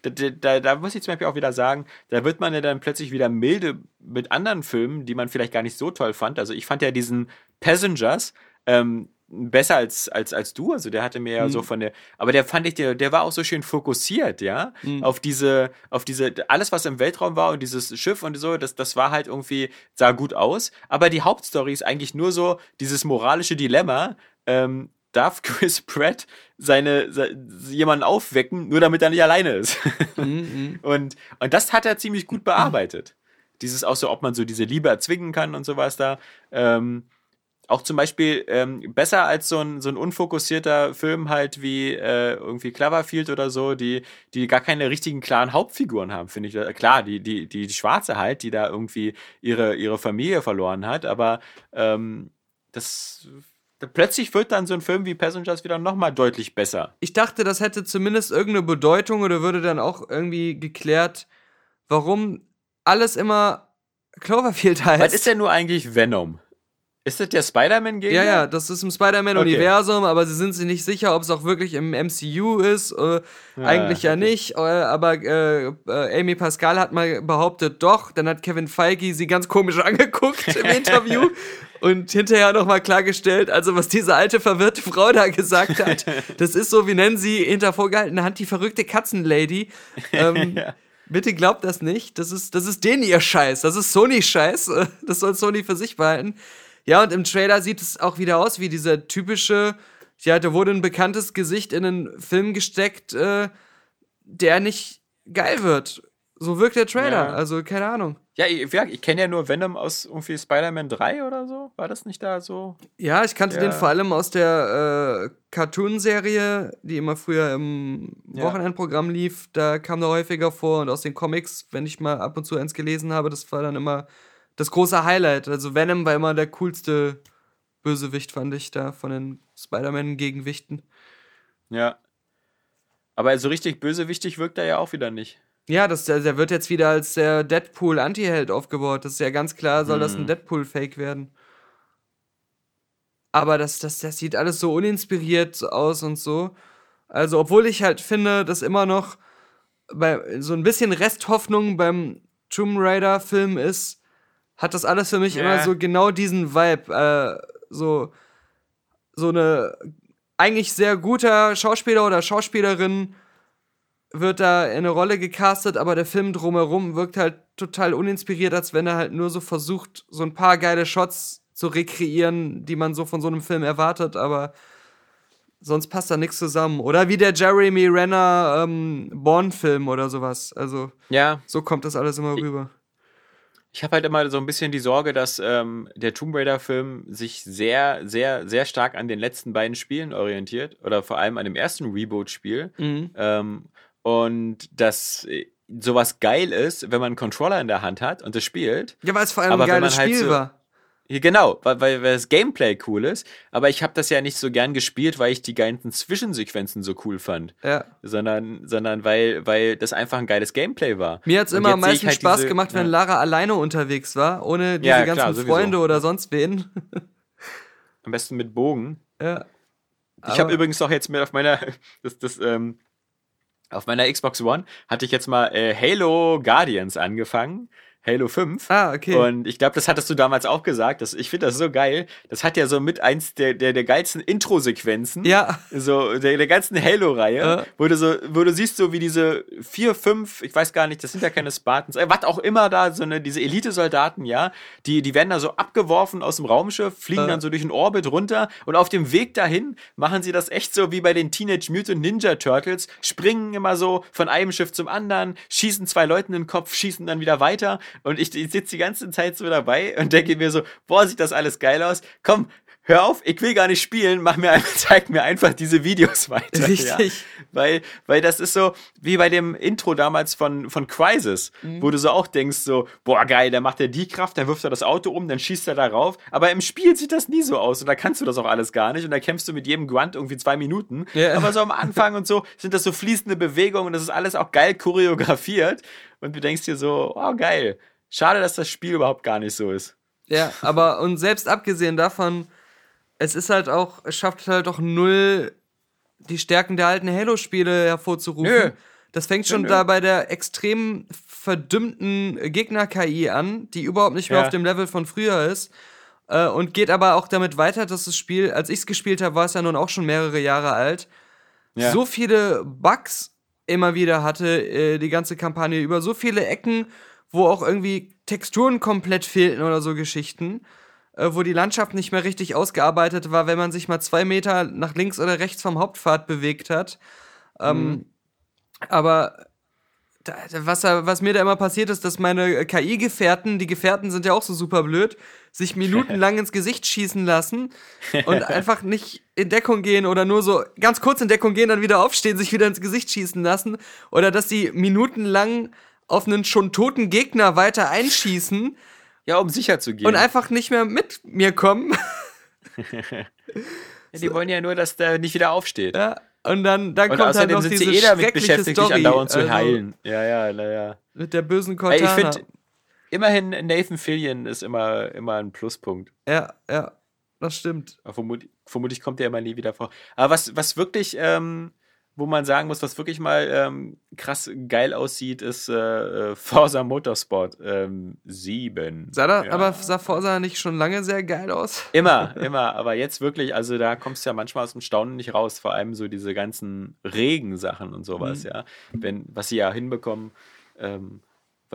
da, da, da muss ich zum Beispiel auch wieder sagen, da wird man ja dann plötzlich wieder milde mit anderen Filmen, die man vielleicht gar nicht so toll fand. Also ich fand ja diesen Passengers ähm, besser als, als, als du. Also der hatte mir ja so von der, aber der fand ich, der, der war auch so schön fokussiert, ja, auf diese, auf diese, alles, was im Weltraum war und dieses Schiff und so, das, das war halt irgendwie, sah gut aus. Aber die Hauptstory ist eigentlich nur so dieses moralische Dilemma, ähm, darf Chris Pratt seine, se, jemanden aufwecken, nur damit er nicht alleine ist. und, und das hat er ziemlich gut bearbeitet. Dieses auch so, ob man so diese Liebe erzwingen kann und sowas da. Ähm, auch zum Beispiel ähm, besser als so ein, so ein unfokussierter Film halt wie äh, irgendwie Cloverfield oder so, die, die gar keine richtigen klaren Hauptfiguren haben, finde ich. Äh, Klar, die, die, die, die Schwarze halt, die da irgendwie ihre, ihre Familie verloren hat, aber ähm, das plötzlich wird dann so ein Film wie Passengers wieder nochmal deutlich besser. Ich dachte, das hätte zumindest irgendeine Bedeutung oder würde dann auch irgendwie geklärt, warum alles immer Cloverfield heißt. Was ist denn nur eigentlich Venom? Ist das der Spider-Man-Gegner? Ja, ja, das ist im Spider-Man-Universum, aber sie sind sich nicht sicher, ob es auch wirklich im MCU ist. Äh, eigentlich ja okay. nicht, äh, aber äh, Amy Pascal hat mal behauptet, doch. Dann hat Kevin Feige sie ganz komisch angeguckt im Interview und hinterher nochmal klargestellt, also was diese alte verwirrte Frau da gesagt hat, das ist so, wie nennen sie hinter vorgehaltener Hand die verrückte Katzenlady. Ähm, Bitte glaubt das nicht. Das ist, das ist denen ihr Scheiß. Das ist Sony-Scheiß. Das soll Sony für sich behalten. Ja, und im Trailer sieht es auch wieder aus wie dieser typische, ja, da wurde ein bekanntes Gesicht in einen Film gesteckt, äh, der nicht geil wird. So wirkt der Trailer. Ja. Also, keine Ahnung. Ja, ich, ich kenne ja nur Venom aus irgendwie Spider-Man 3 oder so. War das nicht da so? Ja, ich kannte Ja. den vor allem aus der äh, Cartoon-Serie, die immer früher im Ja. Wochenendprogramm lief. Da kam er häufiger vor und aus den Comics, wenn ich mal ab und zu eins gelesen habe, das war dann immer das große Highlight. Also Venom war immer der coolste Bösewicht, fand ich da von den Spider-Man-Gegenwichten. Ja. Aber so richtig bösewichtig wirkt er ja auch wieder nicht. Ja, das, der, der wird jetzt wieder als der Deadpool-Anti-Held aufgebaut. Das ist ja ganz klar, soll das ein Deadpool-Fake werden. Aber das, das, das sieht alles so uninspiriert aus und so. Also, obwohl ich halt finde, dass immer noch bei, so ein bisschen Resthoffnung beim Tomb Raider-Film ist, hat das alles für mich Ja. immer so genau diesen Vibe. Äh, so, so eine eigentlich sehr guter Schauspieler oder Schauspielerin wird da in eine Rolle gecastet, aber der Film drumherum wirkt halt total uninspiriert, als wenn er halt nur so versucht, so ein paar geile Shots zu rekreieren, die man so von so einem Film erwartet, aber sonst passt da nichts zusammen. Oder wie der Jeremy Renner ähm, Bourne-Film oder sowas. Also, Ja, so kommt das alles immer rüber. Ich habe halt immer so ein bisschen die Sorge, dass ähm, der Tomb Raider-Film sich sehr, sehr, sehr stark an den letzten beiden Spielen orientiert. Oder vor allem an dem ersten Reboot-Spiel. Mhm. Ähm, und dass äh, sowas geil ist, wenn man einen Controller in der Hand hat und das spielt. Ja, weil es vor allem ein geiles halt Spiel so- war. Genau, weil, weil, das Gameplay cool ist, aber ich habe das ja nicht so gern gespielt, weil ich die ganzen Zwischensequenzen so cool fand, Ja. sondern, sondern weil, weil das einfach ein geiles Gameplay war. Mir hat's Und immer am meisten halt Spaß diese- gemacht, wenn ja. Lara alleine unterwegs war, ohne diese Ja, ganzen klar. Freunde oder sonst wen. Am besten mit Bogen. ja. Ich habe Aber- übrigens auch jetzt mit auf meiner, das, das, ähm, auf meiner Xbox One hatte ich jetzt mal äh, Halo Guardians angefangen. Halo 5. Ah, okay. Und ich glaube, das hattest du damals auch gesagt. Das, ich finde das so geil. Das hat ja so mit eins der, der, der geilsten Intro-Sequenzen. Ja. So der, der ganzen Halo-Reihe, Ja. wo, du so, wo du siehst, so wie diese vier, fünf, ich weiß gar nicht, das sind ja keine Spartans, äh, was auch immer da, so eine, diese Elite-Soldaten, ja, die, die werden da so abgeworfen aus dem Raumschiff, fliegen Ja. dann so durch den Orbit runter und auf dem Weg dahin machen sie das echt so wie bei den Teenage Mutant Ninja Turtles, springen immer so von einem Schiff zum anderen, schießen zwei Leuten in den Kopf, schießen dann wieder weiter und ich, ich sitze die ganze Zeit so dabei und denke mir so, boah, sieht das alles geil aus. Komm, hör auf, ich will gar nicht spielen, mach mir einfach, zeig mir einfach diese Videos weiter. Richtig. Ja. Weil, weil das ist so wie bei dem Intro damals von, von Crisis, Mhm. wo du so auch denkst, so, boah, geil, da macht er die Kraft, dann wirft er das Auto um, dann schießt er darauf. Aber im Spiel sieht das nie so aus und da kannst du das auch alles gar nicht und da kämpfst du mit jedem Grunt irgendwie zwei Minuten. Ja. Aber so am Anfang und so sind das so fließende Bewegungen und das ist alles auch geil choreografiert und du denkst dir so, oh, geil. Schade, dass das Spiel überhaupt gar nicht so ist. Ja, aber und selbst abgesehen davon, es ist halt auch, es schafft halt auch null die Stärken der alten Halo-Spiele hervorzurufen. Nö. Das fängt schon nö. da bei der extrem verdümmten Gegner-KI an, die überhaupt nicht mehr Ja. auf dem Level von früher ist. Äh, und geht aber auch damit weiter, dass das Spiel, als ich es gespielt habe, war es ja nun auch schon mehrere Jahre alt. Ja. So viele Bugs immer wieder hatte, äh, die ganze Kampagne über so viele Ecken, wo auch irgendwie Texturen komplett fehlten oder so Geschichten, äh, wo die Landschaft nicht mehr richtig ausgearbeitet war, wenn man sich mal zwei Meter nach links oder rechts vom Hauptpfad bewegt hat. Ähm, Aber da, da- was, was mir da immer passiert ist, dass meine äh, KI-Gefährten, die Gefährten sind ja auch so super blöd, sich minutenlang ins Gesicht schießen lassen und einfach nicht in Deckung gehen oder nur so ganz kurz in Deckung gehen, dann wieder aufstehen, sich wieder ins Gesicht schießen lassen oder dass die minutenlang auf einen schon toten Gegner weiter einschießen Ja, um sicher zu gehen. und einfach nicht mehr mit mir kommen. ja, die wollen ja nur, dass der nicht wieder aufsteht. ja, und dann, dann Und kommt halt noch diese eh damit schreckliche beschäftigt, Story, dich andauernd zu also heilen. Ja, ja, naja. Mit der bösen Ey, Cortana. Ich finde, immerhin Nathan Fillion ist immer, immer ein Pluspunkt. ja, ja, das stimmt. Vermutlich, vermutlich kommt er immer nie wieder vor. Aber was, was wirklich, ähm, wo man sagen muss, was wirklich mal ähm, krass geil aussieht, ist äh, äh, Forza Motorsport ähm, 7. Sah da, Ja. aber sah Forza nicht schon lange sehr geil aus? Immer, immer, aber jetzt wirklich, also da kommst du ja manchmal aus dem Staunen nicht raus, vor allem so diese ganzen Regensachen und sowas, Mhm. ja. Wenn, was sie ja hinbekommen, ähm,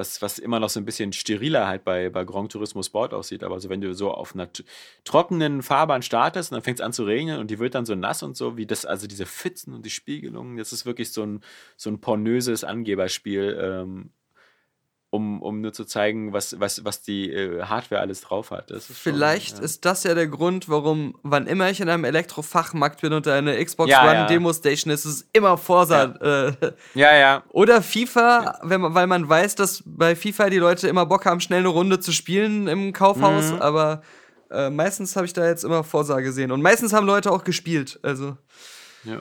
was, was immer noch so ein bisschen steriler halt bei, bei Grand Turismo Sport aussieht, aber so wenn du so auf einer trockenen Fahrbahn startest und dann fängt es an zu regnen und die wird dann so nass und so, wie das, also diese Pfützen und die Spiegelungen, das ist wirklich so ein, so ein pornöses Angeberspiel, ähm, um, um nur zu zeigen, was, was, was die äh, Hardware alles drauf hat. Ist schon, Vielleicht ja. ist das ja der Grund, warum, wann immer ich in einem Elektrofachmarkt bin und da eine Xbox Ja, One ja. Demo Station ist, ist es immer Forza. Äh, Ja, ja. oder FIFA, wenn man, weil man weiß, dass bei FIFA die Leute immer Bock haben, schnell eine Runde zu spielen im Kaufhaus, Mhm. aber äh, meistens habe ich da jetzt immer Forza gesehen. Und meistens haben Leute auch gespielt. Also. ja.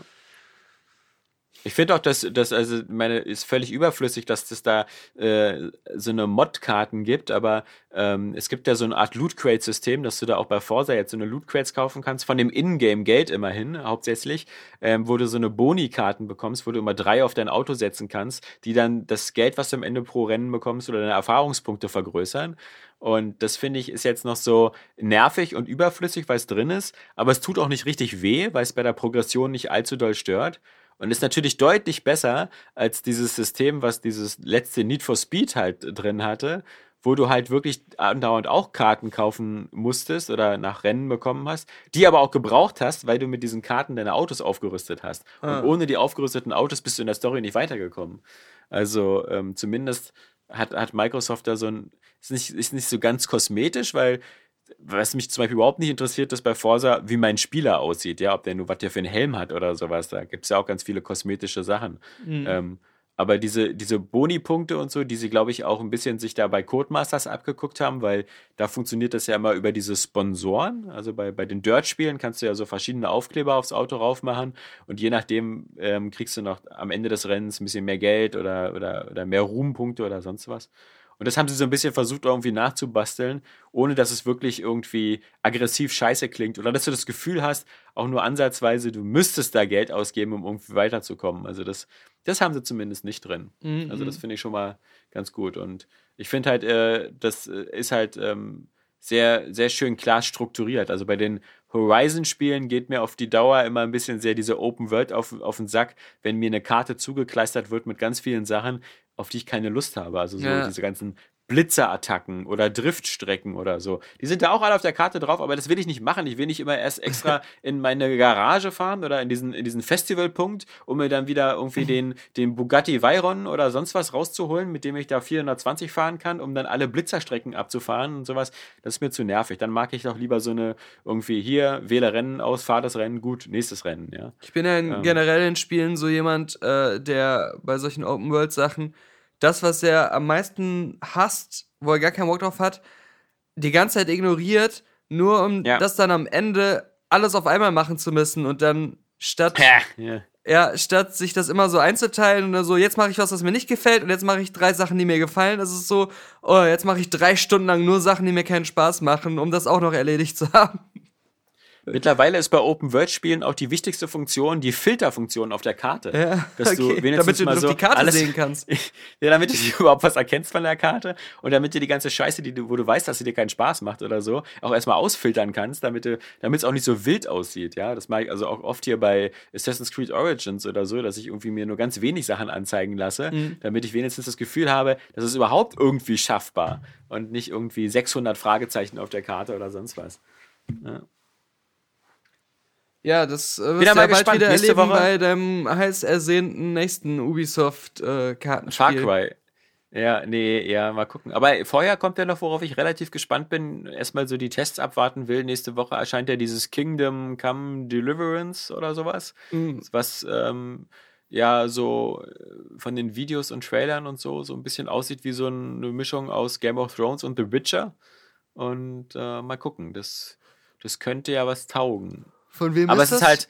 Ich finde auch, dass das also meine ist völlig überflüssig, dass es da äh, so eine Mod-Karten gibt, aber ähm, es gibt ja so eine Art Loot Crate System, dass du da auch bei Forza jetzt so eine Loot Crates kaufen kannst von dem Ingame Geld immerhin hauptsächlich, ähm, wo du so eine Boni-Karten bekommst, wo du immer drei auf dein Auto setzen kannst, die dann das Geld, was du am Ende pro Rennen bekommst oder deine Erfahrungspunkte vergrößern. Und das finde ich ist jetzt noch so nervig und überflüssig, weil es drin ist, aber es tut auch nicht richtig weh, weil es bei der Progression nicht allzu doll stört. Und ist natürlich deutlich besser als dieses System, was dieses letzte Need for Speed halt drin hatte, wo du halt wirklich andauernd auch Karten kaufen musstest oder nach Rennen bekommen hast, die aber auch gebraucht hast, weil du mit diesen Karten deine Autos aufgerüstet hast. Ah. Und ohne die aufgerüsteten Autos bist du in der Story nicht weitergekommen. Also ähm, zumindest hat, hat Microsoft da so ein, ist nicht, ist nicht so ganz kosmetisch, weil was mich zum Beispiel überhaupt nicht interessiert, ist bei Forsa, wie mein Spieler aussieht, ja, ob der nur was der für einen Helm hat oder sowas. Da gibt es ja auch ganz viele kosmetische Sachen. Ähm, aber diese, diese Boni-Punkte und so, die sie, glaube ich, auch ein bisschen sich da bei Codemasters abgeguckt haben, weil da funktioniert das ja immer über diese Sponsoren. Also bei, bei den Dirt-Spielen kannst du ja so verschiedene Aufkleber aufs Auto raufmachen und je nachdem ähm, kriegst du noch am Ende des Rennens ein bisschen mehr Geld oder, oder, oder mehr Ruhmpunkte oder sonst was. Und das haben sie so ein bisschen versucht, irgendwie nachzubasteln, ohne dass es wirklich irgendwie aggressiv scheiße klingt oder dass du das Gefühl hast, auch nur ansatzweise, du müsstest da Geld ausgeben, um irgendwie weiterzukommen. Also das, das haben sie zumindest nicht drin. Mhm. Also das finde ich schon mal ganz gut. Und ich finde halt, äh, das äh, ist halt ähm, sehr, sehr schön klar strukturiert. Also bei den Horizon-Spielen geht mir auf die Dauer immer ein bisschen sehr diese Open World auf, auf den Sack, wenn mir eine Karte zugekleistert wird mit ganz vielen Sachen, auf die ich keine Lust habe. Also so Ja. diese ganzen Blitzerattacken oder Driftstrecken oder so. Die sind da auch alle auf der Karte drauf, aber das will ich nicht machen. Ich will nicht immer erst extra in meine Garage fahren oder in diesen, in diesen Festivalpunkt, um mir dann wieder irgendwie den, den Bugatti Veyron oder sonst was rauszuholen, mit dem ich da 420 fahren kann, um dann alle Blitzerstrecken abzufahren und sowas. Das ist mir zu nervig. Dann mag ich doch lieber so eine irgendwie hier, wähle Rennen aus, fahr das Rennen, gut, nächstes Rennen, ja. Ich bin ja in, Ähm. generell in Spielen so jemand, äh, der bei solchen Open-World-Sachen das, was er am meisten hasst, wo er gar keinen Bock drauf hat, die ganze Zeit ignoriert, nur um Ja. das dann am Ende alles auf einmal machen zu müssen und dann statt, ja. ja, statt sich das immer so einzuteilen und dann so, jetzt mache ich was, was mir nicht gefällt und jetzt mache ich drei Sachen, die mir gefallen, das ist so, oh, jetzt mache ich drei Stunden lang nur Sachen, die mir keinen Spaß machen, um das auch noch erledigt zu haben. Mittlerweile ist bei Open-World-Spielen auch die wichtigste Funktion die Filterfunktion auf der Karte. Ja, dass du okay, wenigstens damit du mal so die Karte alles, sehen kannst. ja, damit du überhaupt was erkennst von der Karte und damit du die ganze Scheiße, die du, wo du weißt, dass sie dir keinen Spaß macht oder so, auch erstmal ausfiltern kannst, damit es auch nicht so wild aussieht. Ja, das mache ich also auch oft hier bei Assassin's Creed Origins oder so, dass ich irgendwie mir nur ganz wenig Sachen anzeigen lasse, Mhm. damit ich wenigstens das Gefühl habe, das ist überhaupt irgendwie schaffbar und nicht irgendwie 600 Fragezeichen auf der Karte oder sonst was. Ja, das äh, wirst du ja bald gespannt. wieder Nächste erleben Woche- bei deinem heiß ersehnten nächsten Ubisoft-Kartenspiel. Far Cry. Ja, nee, ja, mal gucken. Aber vorher kommt ja noch, worauf ich relativ gespannt bin, erstmal so die Tests abwarten will. Nächste Woche erscheint ja dieses Kingdom Come Deliverance oder sowas, Mhm. was ähm, ja so äh, von den Videos und Trailern und so so ein bisschen aussieht wie so eine Mischung aus Game of Thrones und The Witcher. Und äh, mal gucken, das, das könnte ja was taugen. Von wem Aber ist es ist das? halt,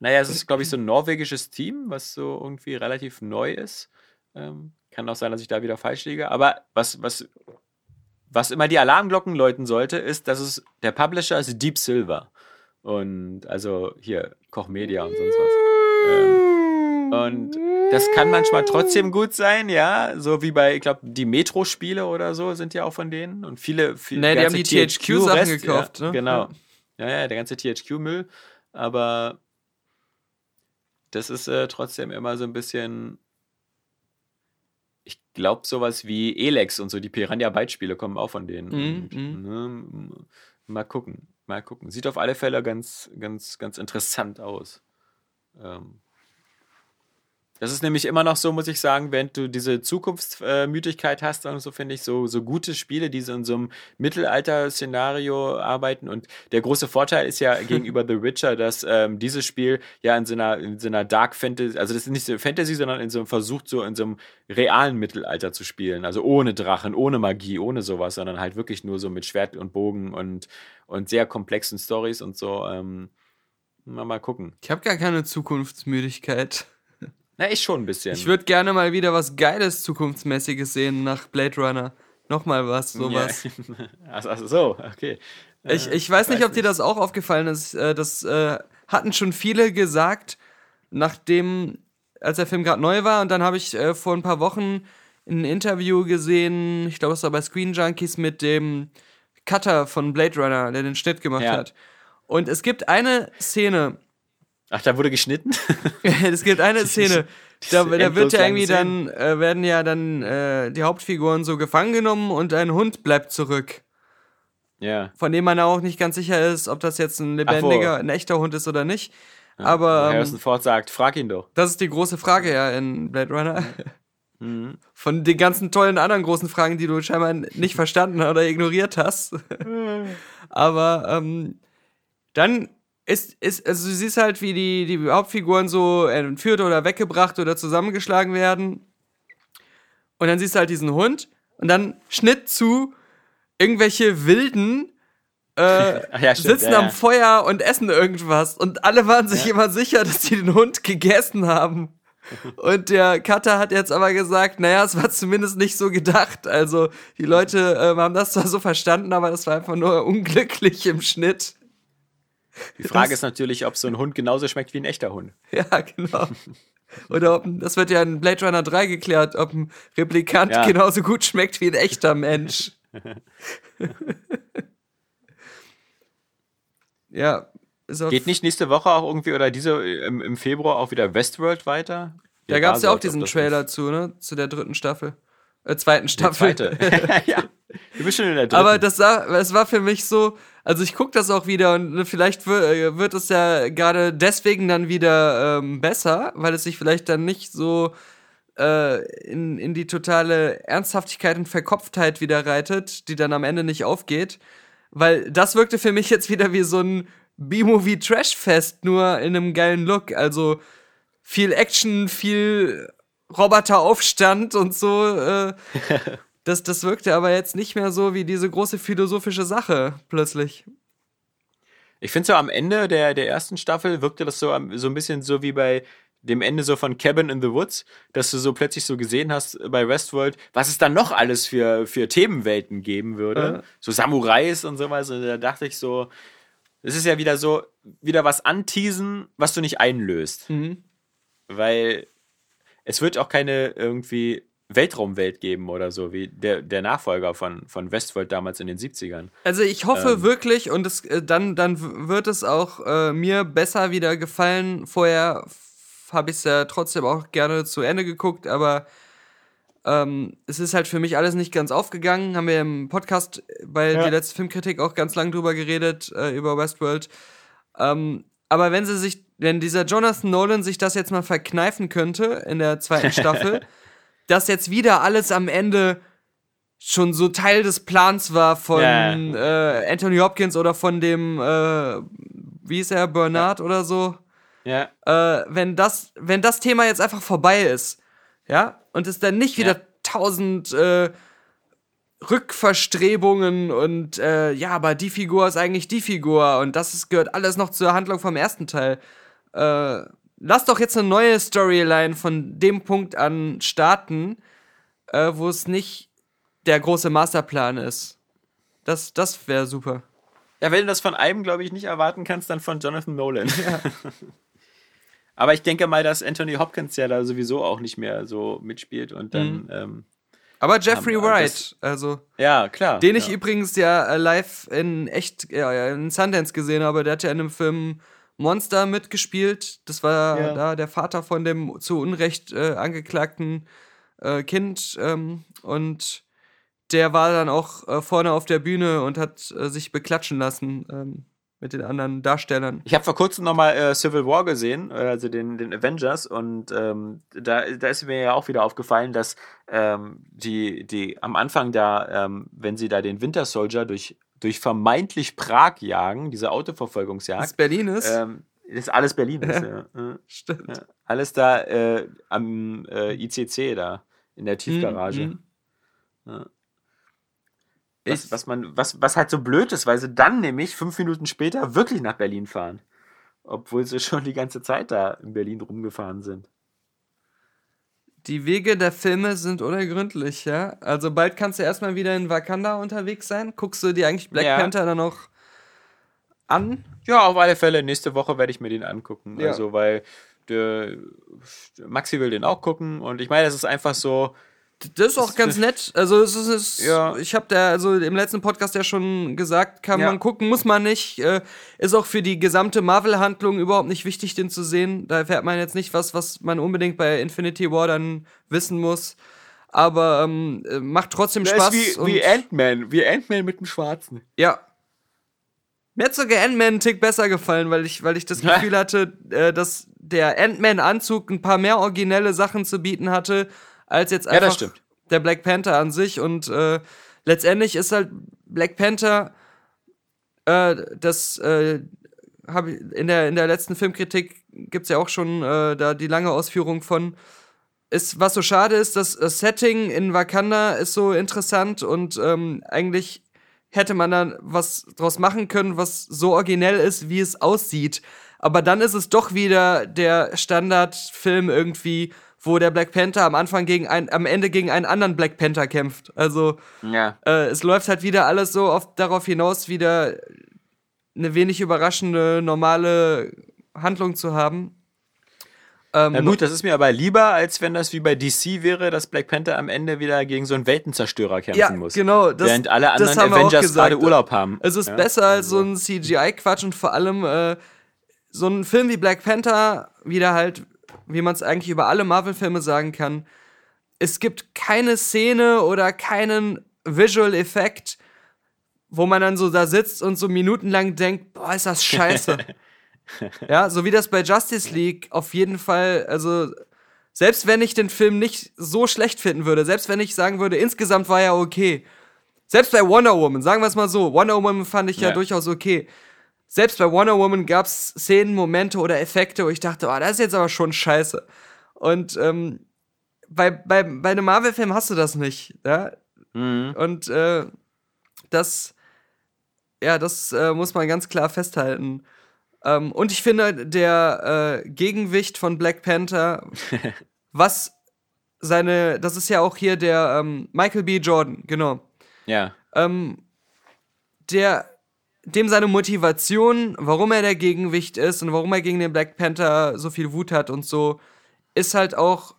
naja, es ist, glaube ich, so ein norwegisches Team, was so irgendwie relativ neu ist. Ähm, kann auch sein, dass ich da wieder falsch liege. Aber was, was, was immer die Alarmglocken läuten sollte, ist, dass es der Publisher ist Deep Silver. Und also hier, Koch Media und sonst was. Ähm, und das kann manchmal trotzdem gut sein, ja. So wie bei, ich glaube, die Metro-Spiele oder so sind ja auch von denen. Und viele, viele Nee, die haben die THQ-Sachen gekauft, ja, ne? Genau. Ja, ja, der ganze THQ-Müll. Aber das ist äh, trotzdem immer so ein bisschen. Ich glaube, sowas wie Elex und so, die Piranha-Byte-Spiele kommen auch von denen. Mhm, und, ne, mal gucken, mal gucken. Sieht auf alle Fälle ganz, ganz, ganz interessant aus. Ähm, das ist nämlich immer noch so, muss ich sagen, wenn du diese Zukunftsmüdigkeit hast und so, finde ich, so, so gute Spiele, die so in so einem Mittelalter-Szenario arbeiten. Und der große Vorteil ist ja gegenüber The Witcher, dass ähm, dieses Spiel ja in so einer, in so einer Dark Fantasy, also das ist nicht so Fantasy, sondern in so einem Versuch, so in so einem realen Mittelalter zu spielen. Also ohne Drachen, ohne Magie, ohne sowas, sondern halt wirklich nur so mit Schwert und Bogen und, und sehr komplexen Stories und so. Ähm, mal, mal gucken. Ich habe gar keine Zukunftsmüdigkeit. Na, ich schon ein bisschen. Ich würde gerne mal wieder was Geiles, Zukunftsmäßiges sehen nach Blade Runner. Nochmal was, sowas. Ja. Also, also so, okay. Ich, Äh, ich weiß nicht, ob dir das auch aufgefallen ist. Äh, Das äh, hatten schon viele gesagt, nachdem, als der Film gerade neu war. Und dann habe ich äh, vor ein paar Wochen ein Interview gesehen, ich glaube, es war bei Screen Junkies mit dem Cutter von Blade Runner, der den Schnitt gemacht Ja. hat. Und es gibt eine Szene, Ach, da wurde geschnitten? es gibt eine Szene, da, da wird ja irgendwie dann, äh, werden ja dann äh, die Hauptfiguren so gefangen genommen und ein Hund bleibt zurück. ja. Von dem man auch nicht ganz sicher ist, ob das jetzt ein Ach, lebendiger, ein echter Hund ist oder nicht. Aber Harrison ähm, Ford sagt, frag ihn doch. das ist die große Frage ja in Blade Runner. Mhm. Von den ganzen tollen anderen großen Fragen, die du scheinbar nicht verstanden oder ignoriert hast. Aber ähm, dann ist, ist, also du siehst halt, wie die, die Hauptfiguren so entführt oder weggebracht oder zusammengeschlagen werden. Und dann siehst du halt diesen Hund und dann Schnitt zu irgendwelche Wilden äh, ja, stimmt, sitzen ja, am ja. Feuer und essen irgendwas. Und alle waren sich immer sicher, dass sie den Hund gegessen haben. Und der Cutter hat jetzt aber gesagt, naja, es war zumindest nicht so gedacht. Also die Leute ähm, haben das zwar so verstanden, aber das war einfach nur unglücklich im Schnitt. Die Frage ist natürlich, ob so ein Hund genauso schmeckt wie ein echter Hund. Ja, genau. Oder ob, das wird ja in Blade Runner 3 geklärt, ob ein Replikant Ja. genauso gut schmeckt wie ein echter Mensch. ja, ist Geht nicht nächste Woche auch irgendwie oder diese im, im Februar auch wieder Westworld weiter? da Mir gab es ja auch diesen das Trailer zu, ne? Zu der dritten Staffel. Äh, zweiten Die Staffel. zweite. ja. Du bist schon in der dritten. Aber das sah, es war für mich so, also ich gucke das auch wieder und vielleicht wird, äh, wird es ja gerade deswegen dann wieder ähm, besser, weil es sich vielleicht dann nicht so äh, in, in die totale Ernsthaftigkeit und Verkopftheit wieder reitet, die dann am Ende nicht aufgeht. Weil das wirkte für mich jetzt wieder wie so ein B-Movie-Trash-Fest, nur in einem geilen Look. Also viel Action, viel Roboteraufstand und so. Äh, das, das wirkte aber jetzt nicht mehr so wie diese große philosophische Sache plötzlich. Ich finde so am Ende der, der ersten Staffel wirkte das so, so ein bisschen so wie bei dem Ende so von Cabin in the Woods, dass du so plötzlich so gesehen hast bei Westworld, was es dann noch alles für, für Themenwelten geben würde. Ja. So Samurais und sowas. Und da dachte ich so, es ist ja wieder so, wieder was anteasen, was du nicht einlöst. Mhm. Weil es wird auch keine irgendwie Weltraumwelt geben oder so, wie der, der Nachfolger von, von Westworld damals in den 70ern. Also ich hoffe Ähm. wirklich, und es, äh, dann, dann wird es auch äh, mir besser wieder gefallen. Vorher habe ich es ja trotzdem auch gerne zu Ende geguckt, aber ähm, es ist halt für mich alles nicht ganz aufgegangen. Haben wir im Podcast bei Ja. die letzte Filmkritik auch ganz lang drüber geredet, äh, über Westworld. Ähm, aber wenn sie sich, wenn dieser Jonathan Nolan sich das jetzt mal verkneifen könnte in der zweiten Staffel, dass jetzt wieder alles am Ende schon so Teil des Plans war von Ja. äh, Anthony Hopkins oder von dem, äh, wie ist er, Bernard oder so. Ja. Äh, wenn, das, wenn das Thema jetzt einfach vorbei ist, ja, und es dann nicht wieder Ja. tausend äh, Rückverstrebungen und äh, ja, aber die Figur ist eigentlich die Figur und das ist, gehört alles noch zur Handlung vom ersten Teil. Äh, lass doch jetzt eine neue Storyline von dem Punkt an starten, äh, wo es nicht der große Masterplan ist. Das, das wäre super. Ja, wenn du das von einem, glaube ich, nicht erwarten kannst, dann von Jonathan Nolan. Aber ich denke mal, dass Anthony Hopkins ja da sowieso auch nicht mehr so mitspielt und dann, Mhm. ähm, Aber Jeffrey Aber Wright, also ja, klar. den ich ja. übrigens ja äh, live in echt ja, ja, in Sundance gesehen habe, der hat ja in einem Film Monster mitgespielt. Das war Ja. da der Vater von dem zu Unrecht äh, angeklagten äh, Kind ähm, und der war dann auch äh, vorne auf der Bühne und hat äh, sich beklatschen lassen ähm, mit den anderen Darstellern. Ich habe vor kurzem nochmal äh, Civil War gesehen, äh, also den, den Avengers, und ähm, da, da ist mir ja auch wieder aufgefallen, dass ähm, die, die am Anfang da, ähm, wenn sie da den Winter Soldier durch, durch vermeintlich Prag jagen, diese Das Autoverfolgungsjagd, Berlin ist. ähm, das alles Berlin ist, ja. ja. Stimmt. Ja, alles da äh, am äh, ICC da in der Tiefgarage. Mhm, mhm. Was, was man, was, was halt so blöd ist, weil sie dann nämlich fünf Minuten später wirklich nach Berlin fahren. Obwohl sie schon die ganze Zeit da in Berlin rumgefahren sind. Die Wege der Filme sind unergründlich, ja. Also bald kannst du erstmal wieder in Wakanda unterwegs sein. Guckst du dir eigentlich Black Ja. Panther dann noch an? Ja, auf alle Fälle. Nächste Woche werde ich mir den angucken. Ja. Also, weil der, Maxi will den auch gucken. Und ich meine, das ist einfach so. Das ist auch ganz nett. Also es ist, es Ja. ich habe da also im letzten Podcast ja schon gesagt, kann Ja. man gucken, muss man nicht. Äh, ist auch für die gesamte Marvel-Handlung überhaupt nicht wichtig, den zu sehen. Da erfährt man jetzt nicht was, was man unbedingt bei Infinity War dann wissen muss. Aber ähm, äh, macht trotzdem Der Spaß. ist wie, wie Ant-Man. Wie Ant-Man mit dem Schwarzen. Ja. Mir hat sogar Ant-Man einen Tick besser gefallen, weil ich, weil ich das Gefühl hatte, äh, dass der Ant-Man-Anzug ein paar mehr originelle Sachen zu bieten hatte, als jetzt Ja, einfach stimmt. der Black Panther an sich. Und äh, letztendlich ist halt Black Panther äh, das äh, hab ich, in, der, in der letzten Filmkritik gibt's ja auch schon äh, da die lange Ausführung von. Ist, was so schade ist, das Setting in Wakanda ist so interessant und ähm, eigentlich hätte man dann was draus machen können, was so originell ist, wie es aussieht. Aber dann ist es doch wieder der Standardfilm irgendwie, wo der Black Panther am Anfang gegen ein, am Ende gegen einen anderen Black Panther kämpft. Also Ja. äh, es läuft halt wieder alles so oft darauf hinaus, wieder eine wenig überraschende, normale Handlung zu haben. Ähm, Na gut, das ist mir aber lieber, als wenn das wie bei DC wäre, dass Black Panther am Ende wieder gegen so einen Weltenzerstörer kämpfen ja, muss. genau. Das, während alle das anderen Avengers gerade Urlaub haben. Es ist Ja? besser als so ein CGI-Quatsch und vor allem äh, so ein Film wie Black Panther, wieder halt, wie man es eigentlich über alle Marvel-Filme sagen kann. Es gibt keine Szene oder keinen Visual-Effekt, wo man dann so da sitzt und so minutenlang denkt, boah, ist das scheiße. ja, so wie das bei Justice League auf jeden Fall, also selbst wenn ich den Film nicht so schlecht finden würde, selbst wenn ich sagen würde, insgesamt war er okay, selbst bei Wonder Woman, sagen wir es mal so, Wonder Woman fand ich ja, Ja. durchaus okay. Selbst bei Wonder Woman gab es Szenen, Momente oder Effekte, wo ich dachte, oh, das ist jetzt aber schon scheiße. Und ähm, bei, bei, bei einem Marvel-Film hast du das nicht. Ja? Mhm. Und äh, das, ja, das äh, muss man ganz klar festhalten. Ähm, und ich finde, der äh, Gegenwicht von Black Panther, was seine, das ist ja auch hier der ähm, Michael B. Jordan, genau. Ja. Ähm, der, dem seine Motivation, warum er der Gegenwicht ist und warum er gegen den Black Panther so viel Wut hat und so, ist halt auch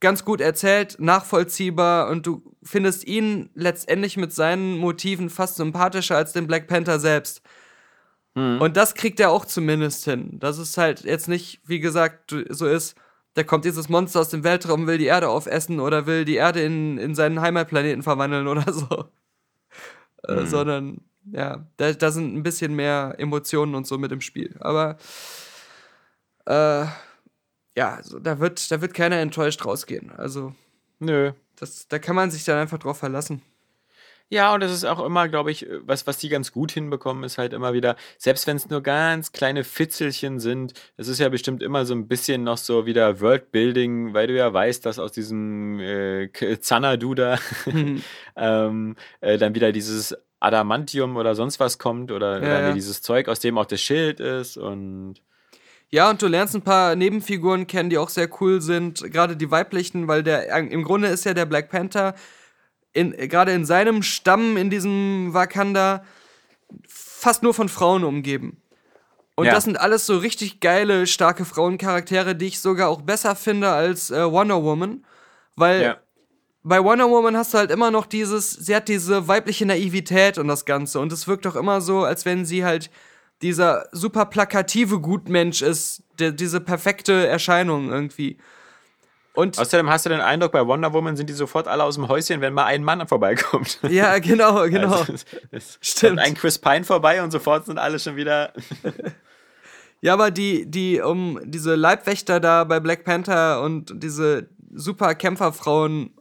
ganz gut erzählt, nachvollziehbar und du findest ihn letztendlich mit seinen Motiven fast sympathischer als den Black Panther selbst. Und das kriegt er auch zumindest hin. Dass es halt jetzt nicht, wie gesagt, so ist, da kommt dieses Monster aus dem Weltraum, will die Erde aufessen oder will die Erde in, in seinen Heimatplaneten verwandeln oder so. Äh, sondern, ja, da, da sind ein bisschen mehr Emotionen und so mit im Spiel. Aber, äh, ja, so, da, wird, da wird keiner enttäuscht rausgehen. Also, Nö. das, da kann man sich dann einfach drauf verlassen. Ja, und das ist auch immer, glaube ich, was, was die ganz gut hinbekommen, ist halt immer wieder, selbst wenn es nur ganz kleine Fitzelchen sind, es ist ja bestimmt immer so ein bisschen noch so wieder Worldbuilding, weil du ja weißt, dass aus diesem äh, Xanadu da ähm, äh, dann wieder dieses Adamantium oder sonst was kommt oder, Ja, oder ja. dieses Zeug, aus dem auch das Schild ist und Ja, und du lernst ein paar Nebenfiguren kennen, die auch sehr cool sind, gerade die weiblichen, weil der im Grunde ist ja der Black Panther in gerade in seinem Stamm in diesem Wakanda fast nur von Frauen umgeben. Und Ja. das sind alles so richtig geile, starke Frauencharaktere, die ich sogar auch besser finde als äh, Wonder Woman, weil. Bei Wonder Woman hast du halt immer noch dieses, sie hat diese weibliche Naivität und das Ganze. Und es wirkt doch immer so, als wenn sie halt dieser super plakative Gutmensch ist, der, diese perfekte Erscheinung irgendwie. Und Außerdem hast du den Eindruck, bei Wonder Woman sind die sofort alle aus dem Häuschen, wenn mal ein Mann vorbeikommt. ja, genau, genau. Also, es- es Stimmt. Kommt ein Chris Pine vorbei und sofort sind alle schon wieder. Ja, aber die, die, um diese Leibwächter da bei Black Panther und diese super Kämpferfrauen,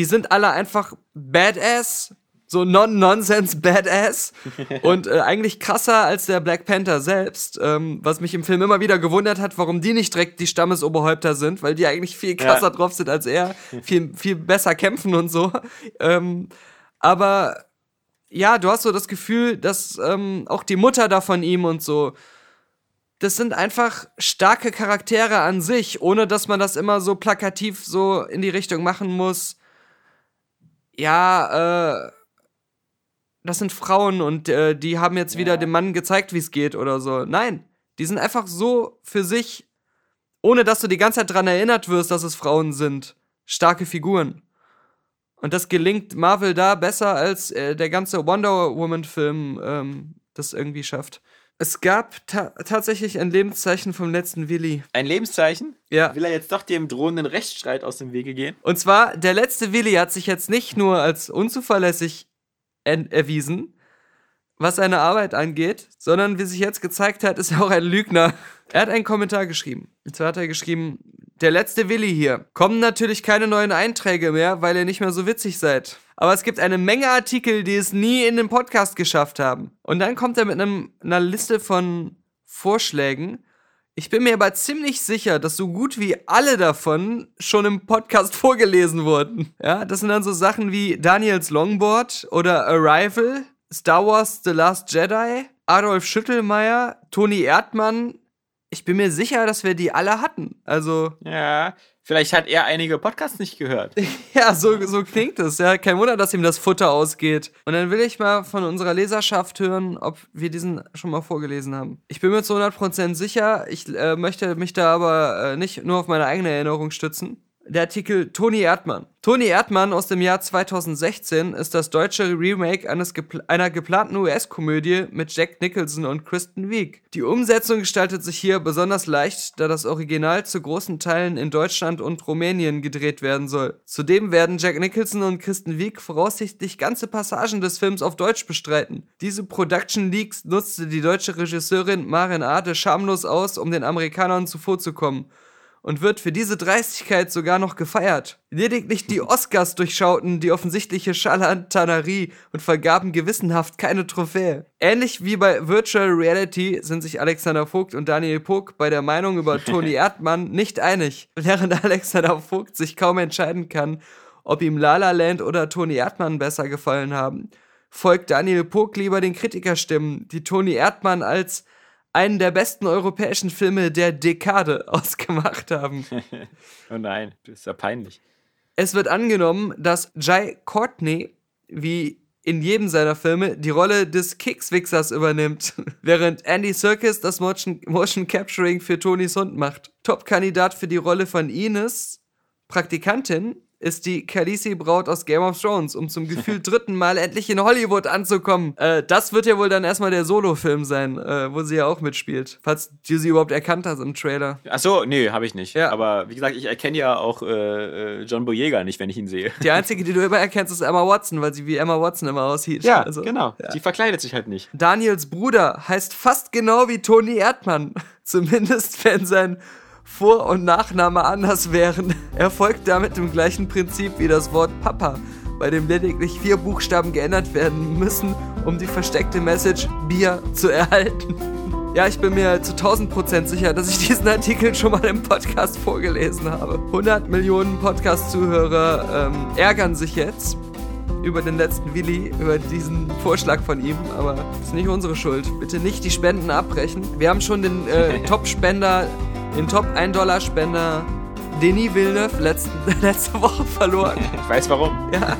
die sind alle einfach badass, so non-nonsense badass und äh, eigentlich krasser als der Black Panther selbst, ähm, was mich im Film immer wieder gewundert hat, warum die nicht direkt die Stammesoberhäupter sind, weil die eigentlich viel krasser Ja. drauf sind als er, viel, viel besser kämpfen und so. Ähm, aber ja, du hast so das Gefühl, dass ähm, auch die Mutter da von ihm und so, das sind einfach starke Charaktere an sich, ohne dass man das immer so plakativ so in die Richtung machen muss. Ja, äh, das sind Frauen und äh, die haben jetzt wieder dem Mann gezeigt, wie es geht oder so. Nein, die sind einfach so für sich, ohne dass du die ganze Zeit dran erinnert wirst, dass es Frauen sind. Starke Figuren. Und das gelingt Marvel da besser, als äh, der ganze Wonder Woman-Film ähm, das irgendwie schafft. Es gab ta tatsächlich ein Lebenszeichen vom letzten Willi. Ein Lebenszeichen? Ja. Will er jetzt doch dem drohenden Rechtsstreit aus dem Wege gehen? Und zwar, der letzte Willi hat sich jetzt nicht nur als unzuverlässig en- erwiesen, was seine Arbeit angeht, sondern wie sich jetzt gezeigt hat, ist er auch ein Lügner. Er hat einen Kommentar geschrieben. Und zwar hat er geschrieben, der letzte Willi hier. Kommen natürlich keine neuen Einträge mehr, weil ihr nicht mehr so witzig seid. Aber es gibt eine Menge Artikel, die es nie in den Podcast geschafft haben. Und dann kommt er mit einem, einer Liste von Vorschlägen. Ich bin mir aber ziemlich sicher, dass so gut wie alle davon schon im Podcast vorgelesen wurden. Ja, das sind dann so Sachen wie Daniels Longboard oder Arrival, Star Wars The Last Jedi, Adolf Schüttelmeier, Toni Erdmann. Ich bin mir sicher, dass wir die alle hatten. Also, Ja, vielleicht hat er einige Podcasts nicht gehört. ja, so, so klingt es. Ja, kein Wunder, dass ihm das Futter ausgeht. Und dann will ich mal von unserer Leserschaft hören, ob wir diesen schon mal vorgelesen haben. Ich bin mir zu 100% sicher. Ich äh, möchte mich da aber äh, nicht nur auf meine eigene Erinnerung stützen. Der Artikel Toni Erdmann. Toni Erdmann aus dem Jahr 2016 ist das deutsche Remake eines gepl einer geplanten US-Komödie mit Jack Nicholson und Kristen Wiig. Die Umsetzung gestaltet sich hier besonders leicht, da das Original zu großen Teilen in Deutschland und Rumänien gedreht werden soll. Zudem werden Jack Nicholson und Kristen Wiig voraussichtlich ganze Passagen des Films auf Deutsch bestreiten. Diese Production Leaks nutzte die deutsche Regisseurin Maren Ade schamlos aus, um den Amerikanern zuvorzukommen und wird für diese Dreistigkeit sogar noch gefeiert. Lediglich die Oscars durchschauten die offensichtliche Scharlatanerie und vergaben gewissenhaft keine Trophäe. Ähnlich wie bei Virtual Reality sind sich Alexander Vogt und Daniel Pog bei der Meinung über Toni Erdmann nicht einig, während Alexander Vogt sich kaum entscheiden kann, ob ihm La La Land oder Toni Erdmann besser gefallen haben. Folgt Daniel Pog lieber den Kritikerstimmen, die Toni Erdmann als einen der besten europäischen Filme der Dekade ausgemacht haben. Oh nein, das ist ja peinlich. Es wird angenommen, dass Jai Courtney, wie in jedem seiner Filme, die Rolle des Kekswichsers übernimmt, während Andy Serkis das Motion, Motion Capturing für Tonys Hund macht. Top-Kandidat für die Rolle von Ines, Praktikantin, ist die Khaleesi Braut aus Game of Thrones, um zum gefühlt dritten Mal endlich in Hollywood anzukommen. Äh, das wird ja wohl dann erstmal der Solo-Film sein, äh, wo sie ja auch mitspielt. Falls du sie überhaupt erkannt hast im Trailer. Ach so, nee, habe ich nicht. Ja. Aber wie gesagt, ich erkenne ja auch äh, äh, John Boyega nicht, wenn ich ihn sehe. Die einzige, die du immer erkennst, ist Emma Watson, weil sie wie Emma Watson immer aussieht. Also, genau. Die verkleidet sich halt nicht. Daniels Bruder heißt fast genau wie Toni Erdmann. Zumindest wenn sein Vor- und Nachname anders wären. Er folgt damit dem gleichen Prinzip wie das Wort Papa, bei dem lediglich vier Buchstaben geändert werden müssen, um die versteckte Message Bier zu erhalten. Ja, ich bin mir zu 1000% sicher, dass ich diesen Artikel schon mal im Podcast vorgelesen habe. 100 Millionen Podcast-Zuhörer ähm, ärgern sich jetzt über den letzten Willi, über diesen Vorschlag von ihm, aber das ist nicht unsere Schuld. Bitte nicht die Spenden abbrechen. Wir haben schon den äh, Top-Spender, den Top-1-Dollar-Spender Denis Villeneuve letzten, letzte Woche verloren. Ich weiß warum. Ja.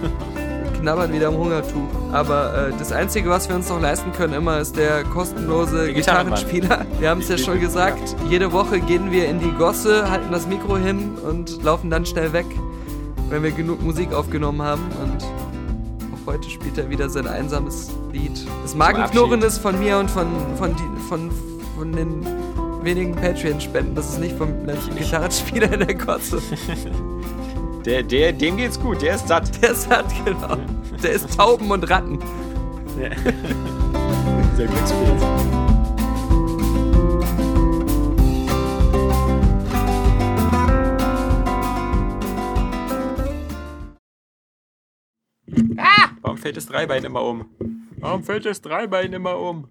Knabbern wieder am Hungertuch. Aber äh, das Einzige, was wir uns noch leisten können, immer ist der kostenlose Der. Gitarrenspieler. Wir haben es ja schon gesagt, jede Woche gehen wir in die Gosse, halten das Mikro hin und laufen dann schnell weg, wenn wir genug Musik aufgenommen haben. Und heute spielt er wieder sein einsames Lied. Das Magenknurren ist von mir und von, von, die, von, von den wenigen Patreon-Spenden. Das ist nicht vom Gitarrenspieler in der Gosse. Der, der, dem geht's gut, der ist satt. Der ist hat, genau. Der ist Tauben und Ratten. Sehr gut fällt das Dreibein immer um? Warum fällt das Dreibein immer um?